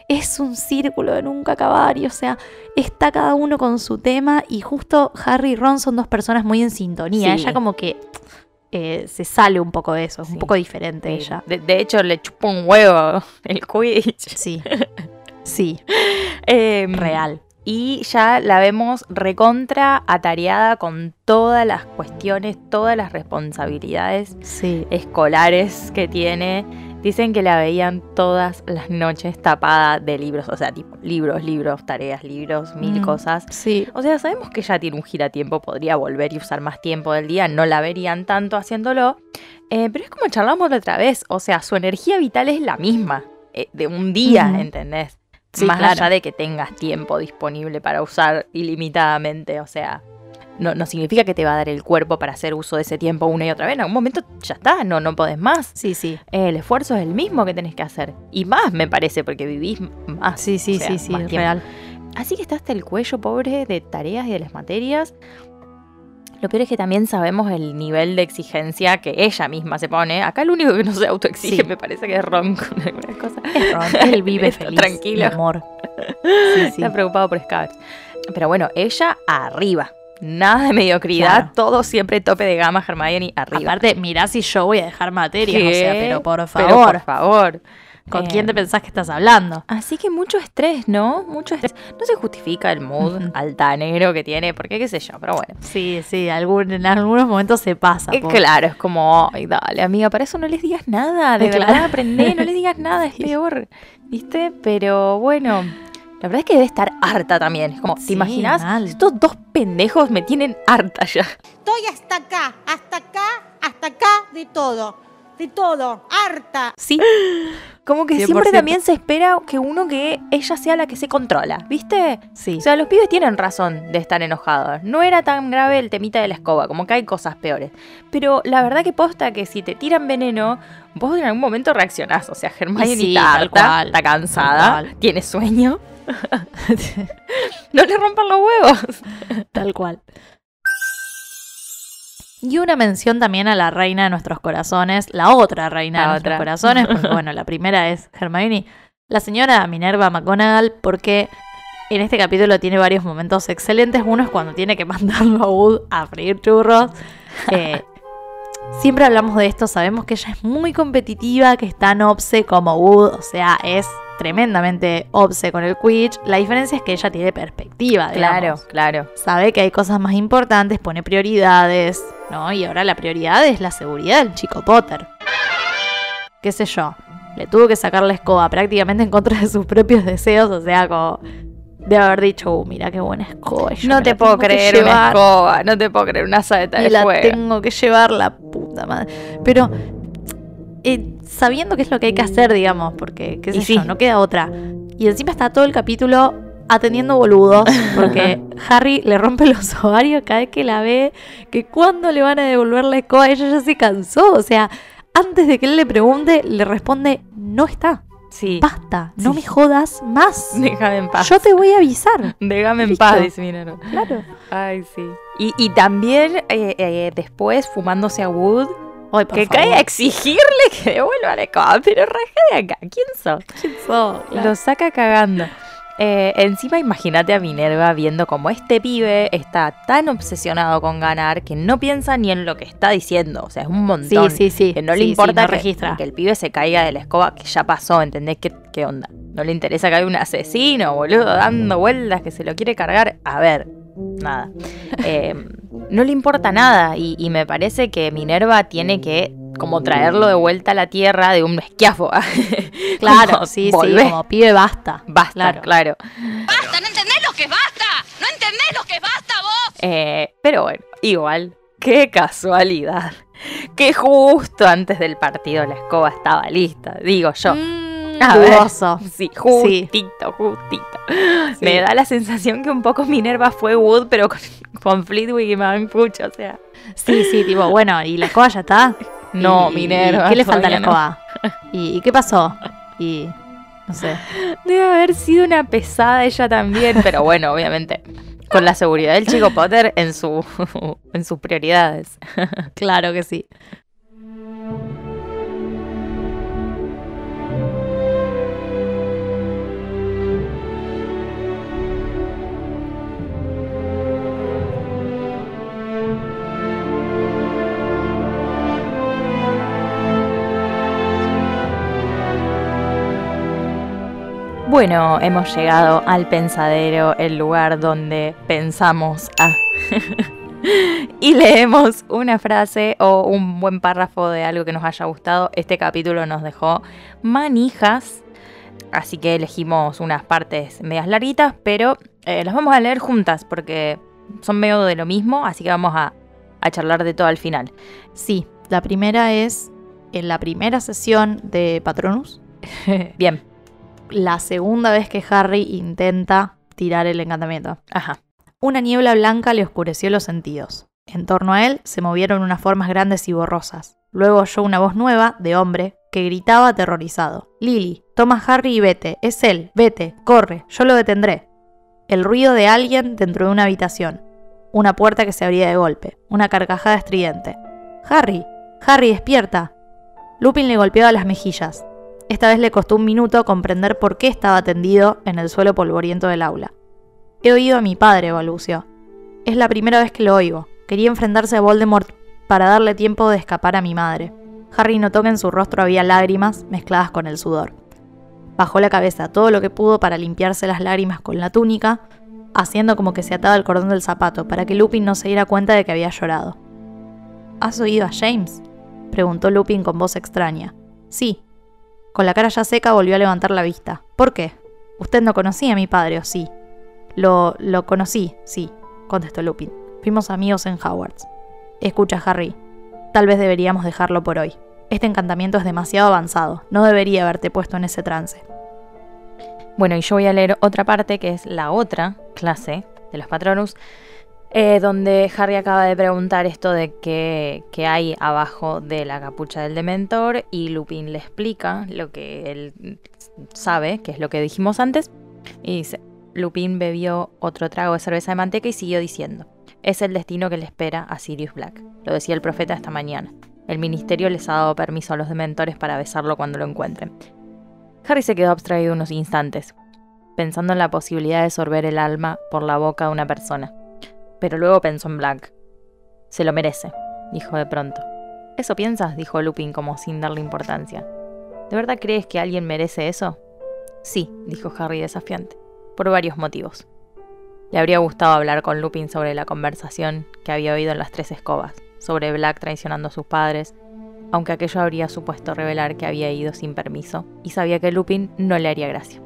es un círculo de nunca acabar y o sea, está cada uno con su tema y justo Harry y Ron son dos personas muy en sintonía. Sí. Ella como que eh, se sale un poco de eso, es Sí. un poco diferente ella. De, de hecho, le chupó un huevo el Quidditch. Sí, sí, Em, real. Y ya la vemos recontra atareada con todas las cuestiones, todas las responsabilidades Sí. escolares que tiene. Dicen que la veían todas las noches tapada de libros, o sea, tipo libros, libros, tareas, libros, mil Mm. cosas. Sí, O sea, sabemos que ella tiene un giratiempo, podría volver y usar más tiempo del día, no la verían tanto haciéndolo. Eh, pero es como charlamos la otra vez, o sea, su energía vital es la misma eh, de un día, Ujú. ¿entendés? Sí, más claro. allá de que tengas tiempo disponible para usar ilimitadamente, o sea, no, no significa que te va a dar el cuerpo para hacer uso de ese tiempo una y otra vez. En algún momento ya está, no, no podés más. sí, sí. Eh, el esfuerzo es el mismo que tenés que hacer. Y más, me parece, porque vivís más. Sí, sí, o sea, sí, sí, es real. Así que está hasta el cuello, pobre, de tareas y de las materias. Lo peor es que también sabemos el nivel de exigencia que ella misma se pone. Acá el único que no se autoexige Sí. me parece que es Ron con algunas cosas. Es Ron, él vive feliz, tranquilo. amor. Sí, sí. Está preocupado por Scabbers. pero bueno, ella arriba. Nada de mediocridad, Claro. todo siempre tope de gama, Hermione arriba. Aparte, mirá si yo voy a dejar materias, o sea, pero por Pero favor. por favor. ¿Con Eh, quién te pensás que estás hablando? Así que mucho estrés, ¿no? Mucho estrés. No se justifica el mood altanero que tiene, porque qué sé yo, pero bueno. Sí, sí, algún, en algunos momentos se pasa. Eh, claro, es como, ay, dale, amiga, para eso no les digas nada, de Claro. verdad aprendé, no les digas nada, es peor, ¿viste? Pero bueno, la verdad es que debe estar harta también. Es como, ¿te Sí, imaginas? mal. Estos dos pendejos me tienen harta ya. Estoy hasta acá, hasta acá, hasta acá de todo. De todo, harta. Sí, Como que 100%. siempre también se espera que uno que ella sea la que se controla, ¿viste? sí. O sea, los pibes tienen razón de estar enojados. No era tan grave el temita de la escoba, como que hay cosas peores. Pero la verdad que posta que si te tiran veneno, vos en algún momento reaccionás. O sea, Hermione sí, está tal harta, cual, está cansada, tiene sueño. no le rompan los huevos. Tal cual. Y una mención también a la reina de nuestros corazones, la otra reina La de nuestros corazones, porque bueno, la primera es Hermione, la señora Minerva McGonagall, porque en este capítulo tiene varios momentos excelentes. Uno es cuando tiene que mandarlo a Wood a freír churros. Eh, siempre hablamos de esto, sabemos que ella es muy competitiva, que es tan obse como Wood, o sea, es tremendamente obse con el Quidditch. La diferencia es que ella tiene perspectiva, Claro, digamos claro. sabe que hay cosas más importantes, pone prioridades, ¿no? Y ahora la prioridad es la seguridad del chico Potter. ¿Qué sé yo? Le tuvo que sacar la escoba prácticamente en contra de sus propios deseos, o sea, como de haber dicho, "Uh, mira qué buena escoba. yo No te puedo creer una escoba, no te puedo creer una saeta y de la fuego. tengo que llevar la puta madre. Pero eh, sabiendo qué es lo que hay que hacer, digamos, porque, qué sé Y sí. yo, no queda otra. Y encima está todo el capítulo atendiendo boludos, porque Harry le rompe los ovarios cada vez que la ve, que cuándo le van a devolver la escoba, ella ya se cansó, o sea, antes de que él le pregunte, le responde, no está, Sí. basta, no Sí. me jodas más, Déjame en paz. yo te voy a avisar. Déjame en paz, dice Minerva. Claro. Ay, sí. Y, y también eh, eh, después fumándose a Wood, Ay, por que favor. cae a exigirle que devuelva la escoba. Pero raja de acá, ¿quién sos? ¿Quién sos? Claro. Lo saca cagando. Eh, encima imagínate a Minerva viendo como este pibe está tan obsesionado con ganar que no piensa ni en lo que está diciendo. O sea, es un montón. Sí, sí, sí. Que no le sí, importa no que, registra. que el pibe se caiga de la escoba, que ya pasó, ¿entendés? ¿Qué, qué onda? No le interesa que hay un asesino, boludo, dando vueltas, que se lo quiere cargar. A ver, nada. Eh, no le importa nada y, y me parece que Minerva tiene que como traerlo de vuelta a la tierra de un esquiafo. Claro, Como, sí, volvé. sí, como pibe basta. Basta, Claro. claro. ¡Basta! ¿No entendés lo que es basta? ¿No entendés lo que es basta vos? Eh, pero bueno, igual, qué casualidad. Que justo antes del partido la escoba estaba lista, digo yo. Mm, A ver. Sí, justito, justito. Sí. Me da la sensación que un poco Minerva fue Wood, pero con, con y Manfucho, o sea. Sí, sí, tipo, bueno, ¿y la escoba ya está? No, ¿Y- Minerva. ¿Qué le falta a la no. escoba? ¿Y, y qué pasó? Y no sé. Debe haber sido una pesada ella también, pero bueno, obviamente. Con la seguridad del chico Potter en, su, en sus prioridades. Claro que sí. Bueno, hemos llegado al pensadero, el lugar donde pensamos a... y leemos una frase o un buen párrafo de algo que nos haya gustado. Este capítulo nos dejó manijas, así que elegimos unas partes medias larguitas, pero eh, las vamos a leer juntas porque son medio de lo mismo, así que vamos a, a charlar de todo al final. Sí, la primera es en la primera sesión de Patronus, Bien, la segunda vez que Harry intenta tirar el encantamiento. ajá. Una niebla blanca le oscureció los sentidos. En torno a él se movieron unas formas grandes y borrosas. Luego oyó una voz nueva, de hombre, que gritaba aterrorizado. Lily, toma a Harry y vete. Es él. Vete. Corre. Yo lo detendré. El ruido de alguien dentro de una habitación. Una puerta que se abría de golpe. Una carcajada estridente. Harry. Harry, despierta. Lupin le golpeaba las mejillas. Esta vez le costó un minuto comprender por qué estaba tendido en el suelo polvoriento del aula. He oído a mi padre, balbuceó. Es la primera vez que lo oigo. Quería enfrentarse a Voldemort para darle tiempo de escapar a mi madre. Harry notó que en su rostro había lágrimas mezcladas con el sudor. Bajó la cabeza todo lo que pudo para limpiarse las lágrimas con la túnica, haciendo como que se ataba el cordón del zapato para que Lupin no se diera cuenta de que había llorado. ¿Has oído a James? preguntó Lupin con voz extraña. Sí. Con la cara ya seca volvió a levantar la vista. ¿Por qué? Usted no conocía a mi padre, ¿o sí? Lo, lo conocí, sí, contestó Lupin. Fuimos amigos en Hogwarts. Escucha, Harry. Tal vez deberíamos dejarlo por hoy. Este encantamiento es demasiado avanzado. No debería haberte puesto en ese trance. Bueno, y yo voy a leer otra parte que es la otra clase de los Patronus, eh, donde Harry acaba de preguntar esto de qué, hay abajo de la capucha del Dementor y Lupin le explica lo que él sabe, que es lo que dijimos antes, y dice, Lupin bebió otro trago de cerveza de manteca y siguió diciendo, es el destino que le espera a Sirius Black, lo decía el profeta esta mañana. El ministerio les ha dado permiso a los dementores para besarlo cuando lo encuentren. Harry se quedó abstraído unos instantes, pensando en la posibilidad de sorber el alma por la boca de una persona. Pero luego pensó en Black. Se lo merece, dijo de pronto. ¿Eso piensas? dijo Lupin como sin darle importancia. ¿De verdad crees que alguien merece eso? Sí, dijo Harry desafiante, por varios motivos. Le habría gustado hablar con Lupin sobre la conversación que había oído en las tres escobas, sobre Black traicionando a sus padres, aunque aquello habría supuesto revelar que había ido sin permiso, y sabía que Lupin no le haría gracia.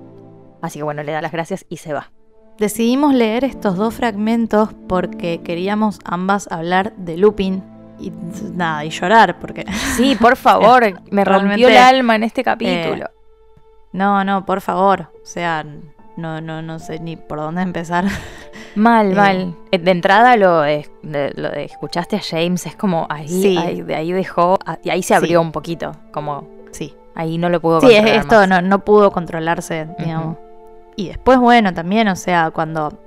Así que bueno, le da las gracias y se va. Decidimos leer estos dos fragmentos porque queríamos ambas hablar de Lupin y nada, y llorar, porque... Sí, por favor, me rompió el alma en este capítulo. Eh, no, no, por favor, o sea, no, no, no sé ni por dónde empezar. Mal, mal. Eh, de entrada lo de, lo de escuchaste a James es como ahí, Sí. ahí- de ahí dejó ah, y ahí se abrió Sí. un poquito, como Sí. ahí no lo pudo Sí, controlar esto más. no, no pudo controlarse, digamos. Y después, bueno, también, o sea, cuando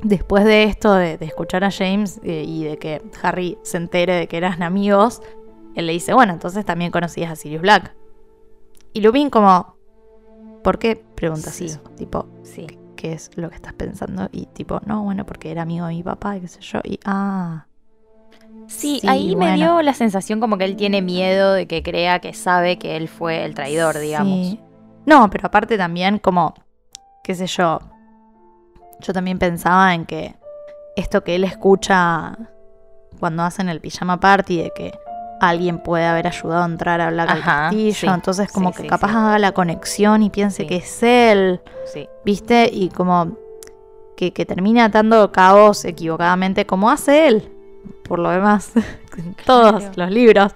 después de esto, de, de escuchar a James eh, y de que Harry se entere de que eran amigos, él le dice, bueno, entonces también conocías a Sirius Black. Y Lupin como, ¿por qué preguntas Sí. eso? Tipo, Sí. ¿qué es lo que estás pensando? Y tipo, no, bueno, porque era amigo de mi papá y qué sé yo. Y, ah, Sí, Sí, ahí me dio la sensación como que él tiene miedo de que crea que sabe que él fue el traidor, digamos. Sí. No, pero aparte también como, qué sé yo, yo también pensaba en que esto que él escucha cuando hacen el pijama party de que alguien puede haber ayudado a entrar a Black al Ajá, castillo, sí, entonces como sí, que sí, capaz haga la conexión y piense que es él, Sí. ¿viste? Y como que, que termina atando cabos equivocadamente como hace él, por lo demás, en todos los libros,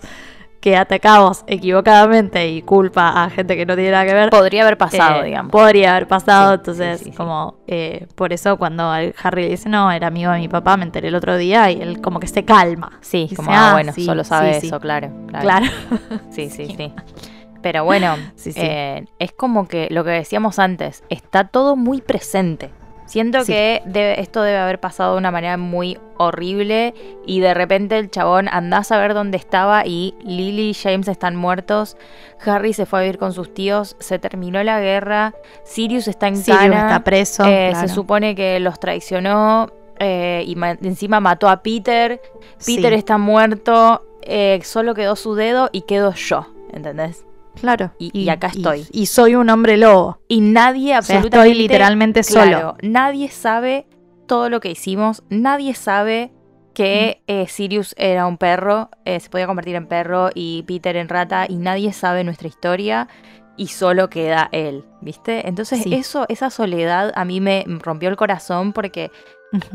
que ata cabos equivocadamente y culpa a gente que no tiene nada que ver. Podría haber pasado, Eh, digamos. Podría haber pasado, Sí, entonces sí, sí, sí. como eh, por eso cuando Harry le dice no, era amigo de mi papá, me enteré el otro día y él como que se calma. Sí, Dice, como, ah, "Ah, bueno, solo sabe sí". eso, claro. Claro. Claro. Sí, sí, sí. Pero bueno, Sí, sí. eh, es como que lo que decíamos antes, está todo muy presente. Siento Sí. que debe- esto debe haber pasado de una manera muy horrible y de repente el chabón andás a ver dónde estaba y Lily y James están muertos, Harry se fue a vivir con sus tíos, se terminó la guerra, Sirius está en Sirius cana, está preso. eh, claro. se supone que los traicionó eh, y ma- encima mató a Peter, Peter Sí, está muerto, eh, solo quedó su dedo y quedo yo, ¿entendés? Claro. y- y acá estoy. Y, soy un hombre lobo. Y nadie O sea, absolutamente... estoy literalmente claro, solo. nadie sabe todo lo que hicimos, nadie sabe que Mm. eh, Sirius era un perro, eh, se podía convertir en perro y Peter en rata y nadie sabe nuestra historia y solo queda él, ¿viste? Entonces Sí. eso, esa soledad a mí me rompió el corazón porque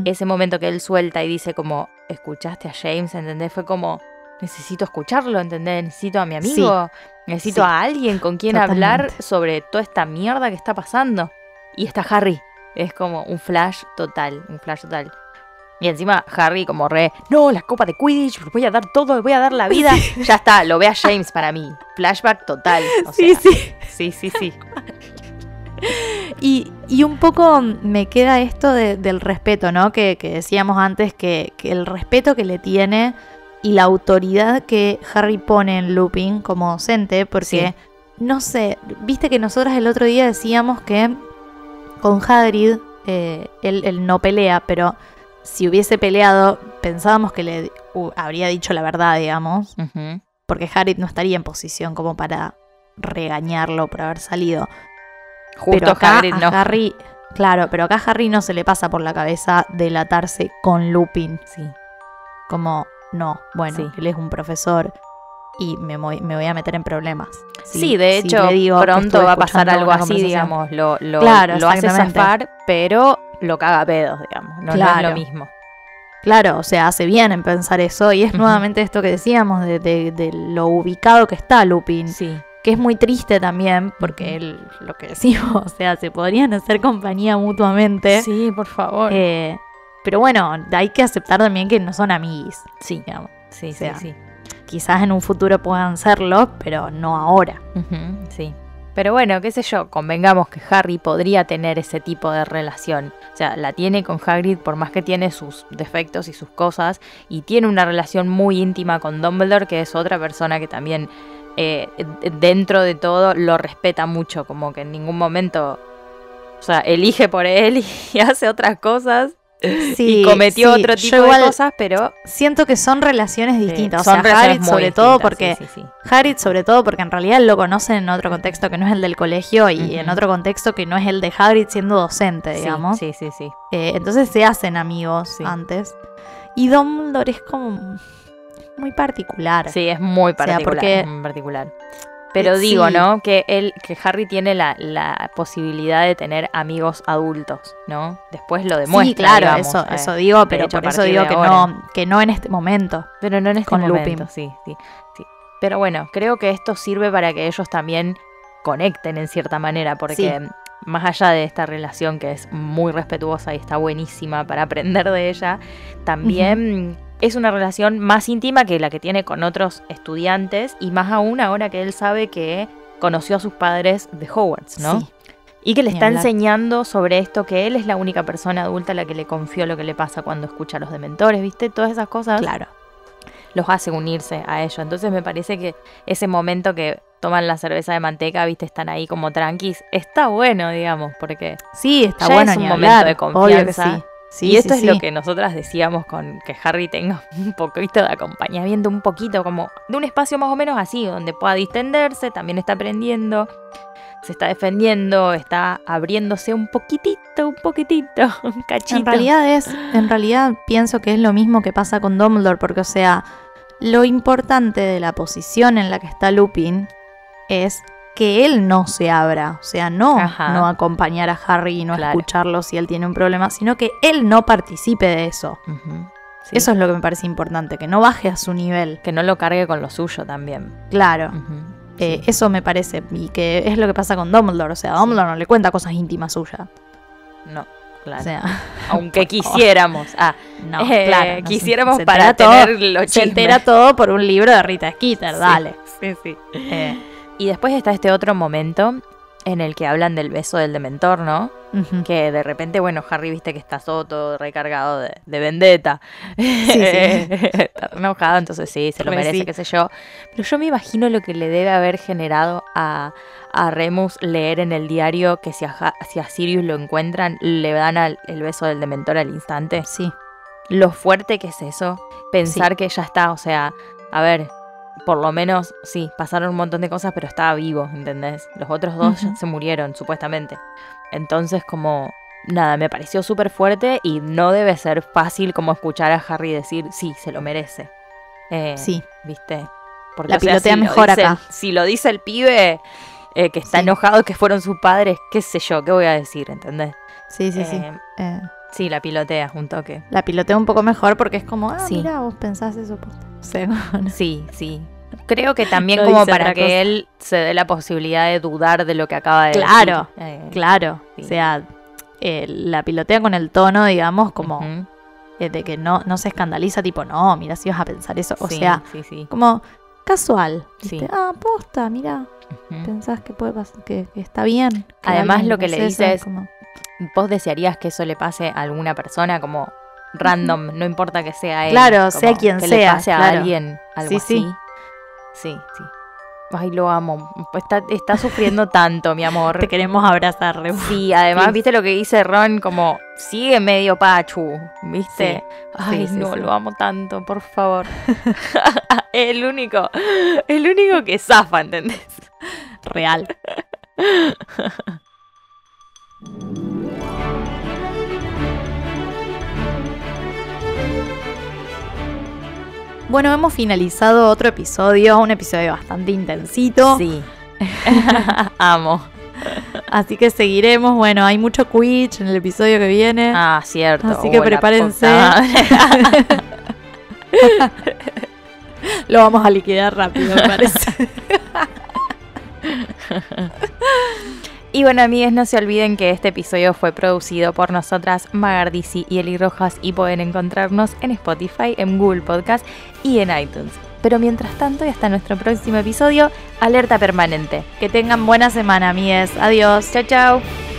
ese momento que él suelta y dice como, escuchaste a James, ¿entendés? Fue como, necesito escucharlo, ¿entendés? Necesito a mi amigo, necesito Sí. a alguien con quien Totalmente. hablar sobre toda esta mierda que está pasando. Y está Harry. Es como un flash total, un flash total. Y encima Harry como re, no, la copa de Quidditch, voy a dar todo, voy a dar la vida. Ya está, lo ve a James para mí. Flashback total. o Sí, sea, sí. sí, sí, sí. Y, y un poco me queda esto de- del respeto, ¿no? Que, que decíamos antes, que, que el respeto que le tiene y la autoridad que Harry pone en Lupin como docente, porque, no sé, viste que nosotras el otro día decíamos que con Hagrid eh, él, él no pelea, pero si hubiese peleado, pensábamos que le uh, habría dicho la verdad, digamos, porque Harry no estaría en posición como para regañarlo por haber salido. Justo pero acá Hagrid a no. Harry, claro, pero acá a Harry no se le pasa por la cabeza delatarse con Lupin. Sí. Como, no, bueno, Sí. él es un profesor y me voy, me voy a meter en problemas. Sí, de hecho, pronto va a pasar algo así, digamos, lo, lo, Claro, lo hace zafar, pero lo caga a pedos, digamos, no, no es lo mismo. Claro, o sea, hace bien en pensar eso. Y es nuevamente esto que decíamos de, de- de lo ubicado que está Lupin. Sí, Que es muy triste también, porque él, lo que decimos, o sea, se podrían hacer compañía mutuamente. sí, por favor. Eh, pero bueno, hay que aceptar también que no son amiguis. sí, digamos. sí, o sí, sea, sí. Quizás en un futuro puedan serlo, pero no ahora. Sí. Pero bueno, qué sé yo, convengamos que Harry podría tener ese tipo de relación. O sea, la tiene con Hagrid por más que tiene sus defectos y sus cosas. Y tiene una relación muy íntima con Dumbledore, que es otra persona que también eh, dentro de todo lo respeta mucho. Como que en ningún momento, o sea, elige por él y hace otras cosas. Sí, y cometió sí, otro tipo de cosas, pero Siento que son relaciones distintas. son o sea, sobre todo porque sí, sí, sí. Harry sobre todo porque en realidad lo conocen en otro contexto que no es el del colegio y en otro contexto que no es el de Hagrid siendo docente, Sí, digamos. Sí, sí, sí. Eh, entonces se hacen amigos Sí. antes. Y Dumbledore es como muy particular. Sí, es muy sea, particular. porque- es muy particular. Pero digo, sí. ¿no? Que él, que Harry tiene la, la posibilidad de tener amigos adultos, ¿no? Después lo demuestra. sí, claro, digamos, eso, eh, eso digo, pero por eso digo que ahora. no, que no en este momento. Pero no en este con momento, Lupin. sí, sí, sí. Pero bueno, creo que esto sirve para que ellos también conecten en cierta manera, porque Sí. más allá de esta relación que es muy respetuosa y está buenísima para aprender de ella, también es una relación más íntima que la que tiene con otros estudiantes y más aún ahora que él sabe que conoció a sus padres de Hogwarts, ¿no? Sí. Y que le está enseñando sobre esto, que él es la única persona adulta a la que le confió lo que le pasa cuando escucha a los dementores, ¿viste? Todas esas cosas Claro. los hace unirse a ello. Entonces me parece que ese momento que toman la cerveza de manteca, viste, están ahí como tranquis, está bueno, digamos, porque... Sí, está Ya bueno es un momento hablar, de obvio que confianza. Sí. Y esto sí, es lo que nosotras decíamos con que Harry tenga un poquito de acompañamiento, un poquito como de un espacio más o menos así, donde pueda distenderse, también está aprendiendo, se está defendiendo, está abriéndose un poquitito, un poquitito, un cachito. En realidad es, en realidad pienso que es lo mismo que pasa con Dumbledore, porque o sea, lo importante de la posición en la que está Lupin es que él no se abra, o sea, no, Ajá. no acompañar a Harry y no Claro. escucharlo si él tiene un problema, sino que él no participe de eso. Sí. Eso es lo que me parece importante, que no baje a su nivel. Que no lo cargue con lo suyo también. Claro. Eh, sí. eso me parece, y que es lo que pasa con Dumbledore, o sea, Dumbledore no le cuenta cosas íntimas suyas. No, claro. O sea, Aunque quisiéramos. Ah, no, eh, claro. no, quisiéramos se para todo- tener los Se entera todo por un libro de Rita Skeeter, Sí. dale. Sí, sí. Eh, Y después está este otro momento en el que hablan del beso del dementor, ¿no? Que de repente, bueno, Harry viste que está todo, todo recargado de, de vendetta. sí. está re enojado, entonces sí, se lo Re merece, sí. qué sé yo. Pero yo me imagino lo que le debe haber generado a, a Remus leer en el diario que si a, si a Sirius lo encuentran, le dan al- el beso del dementor al instante. Sí, lo fuerte que es eso, pensar que ya está, o sea, a ver, por lo menos, sí, pasaron un montón de cosas, pero estaba vivo, ¿entendés? Los otros dos se murieron, supuestamente. Entonces, como, nada, me pareció súper fuerte y no debe ser fácil como escuchar a Harry decir, sí, se lo merece. Eh, sí. ¿Viste? Porque, La o sea, pilotea si mejor dice- acá. Si lo dice el pibe eh, que está Sí. enojado que fueron sus padres, qué sé yo, qué voy a decir, ¿entendés? Sí, sí, sí. Eh, sí, la pilotea un toque. la pilotea un poco mejor porque es como, ah, Sí. mira, vos pensás eso. posta. Sí, sí. Creo que también No como para que cosa. él se dé la posibilidad de dudar de lo que acaba de Claro, decir. Eh, Claro, Sí. o sea, eh, la pilotea con el tono, digamos, como eh, de que no, no se escandaliza, tipo, no, mira si vas a pensar eso. O sí, sea, sí, como casual. Ah, posta, mira, ujú. pensás que puede pasar, que, que está bien. que Además, lo que le piense dice eso, es- como- ¿Vos desearías que eso le pase a alguna persona como random? No importa que sea él. Claro, sea quien que le sea, pase a claro. alguien algo Sí, así. sí. Sí, sí. Ay, lo amo. Está, está sufriendo tanto, mi amor. Te queremos abrazar. Sí, además, viste lo que dice Ron, como sigue medio pachu, ¿viste? Sí. Ay, Sí, no, lo amo tanto, por favor. el único, el único que zafa, ¿entendés? Real. Bueno, hemos finalizado otro episodio, un episodio bastante intensito. Sí. amo. Así que seguiremos. Bueno, hay mucho Quidditch en el episodio que viene. Ah, cierto. Así que Oh, prepárense. Lo vamos a liquidar rápido, me parece. Y bueno, amigues, no se olviden que este episodio fue producido por nosotras, Magardisi y Eli Rojas, y pueden encontrarnos en Spotify, en Google Podcast y en iTunes. Pero mientras tanto, y hasta nuestro próximo episodio, alerta permanente. que tengan buena semana, amigues. Adiós. Chao, chao.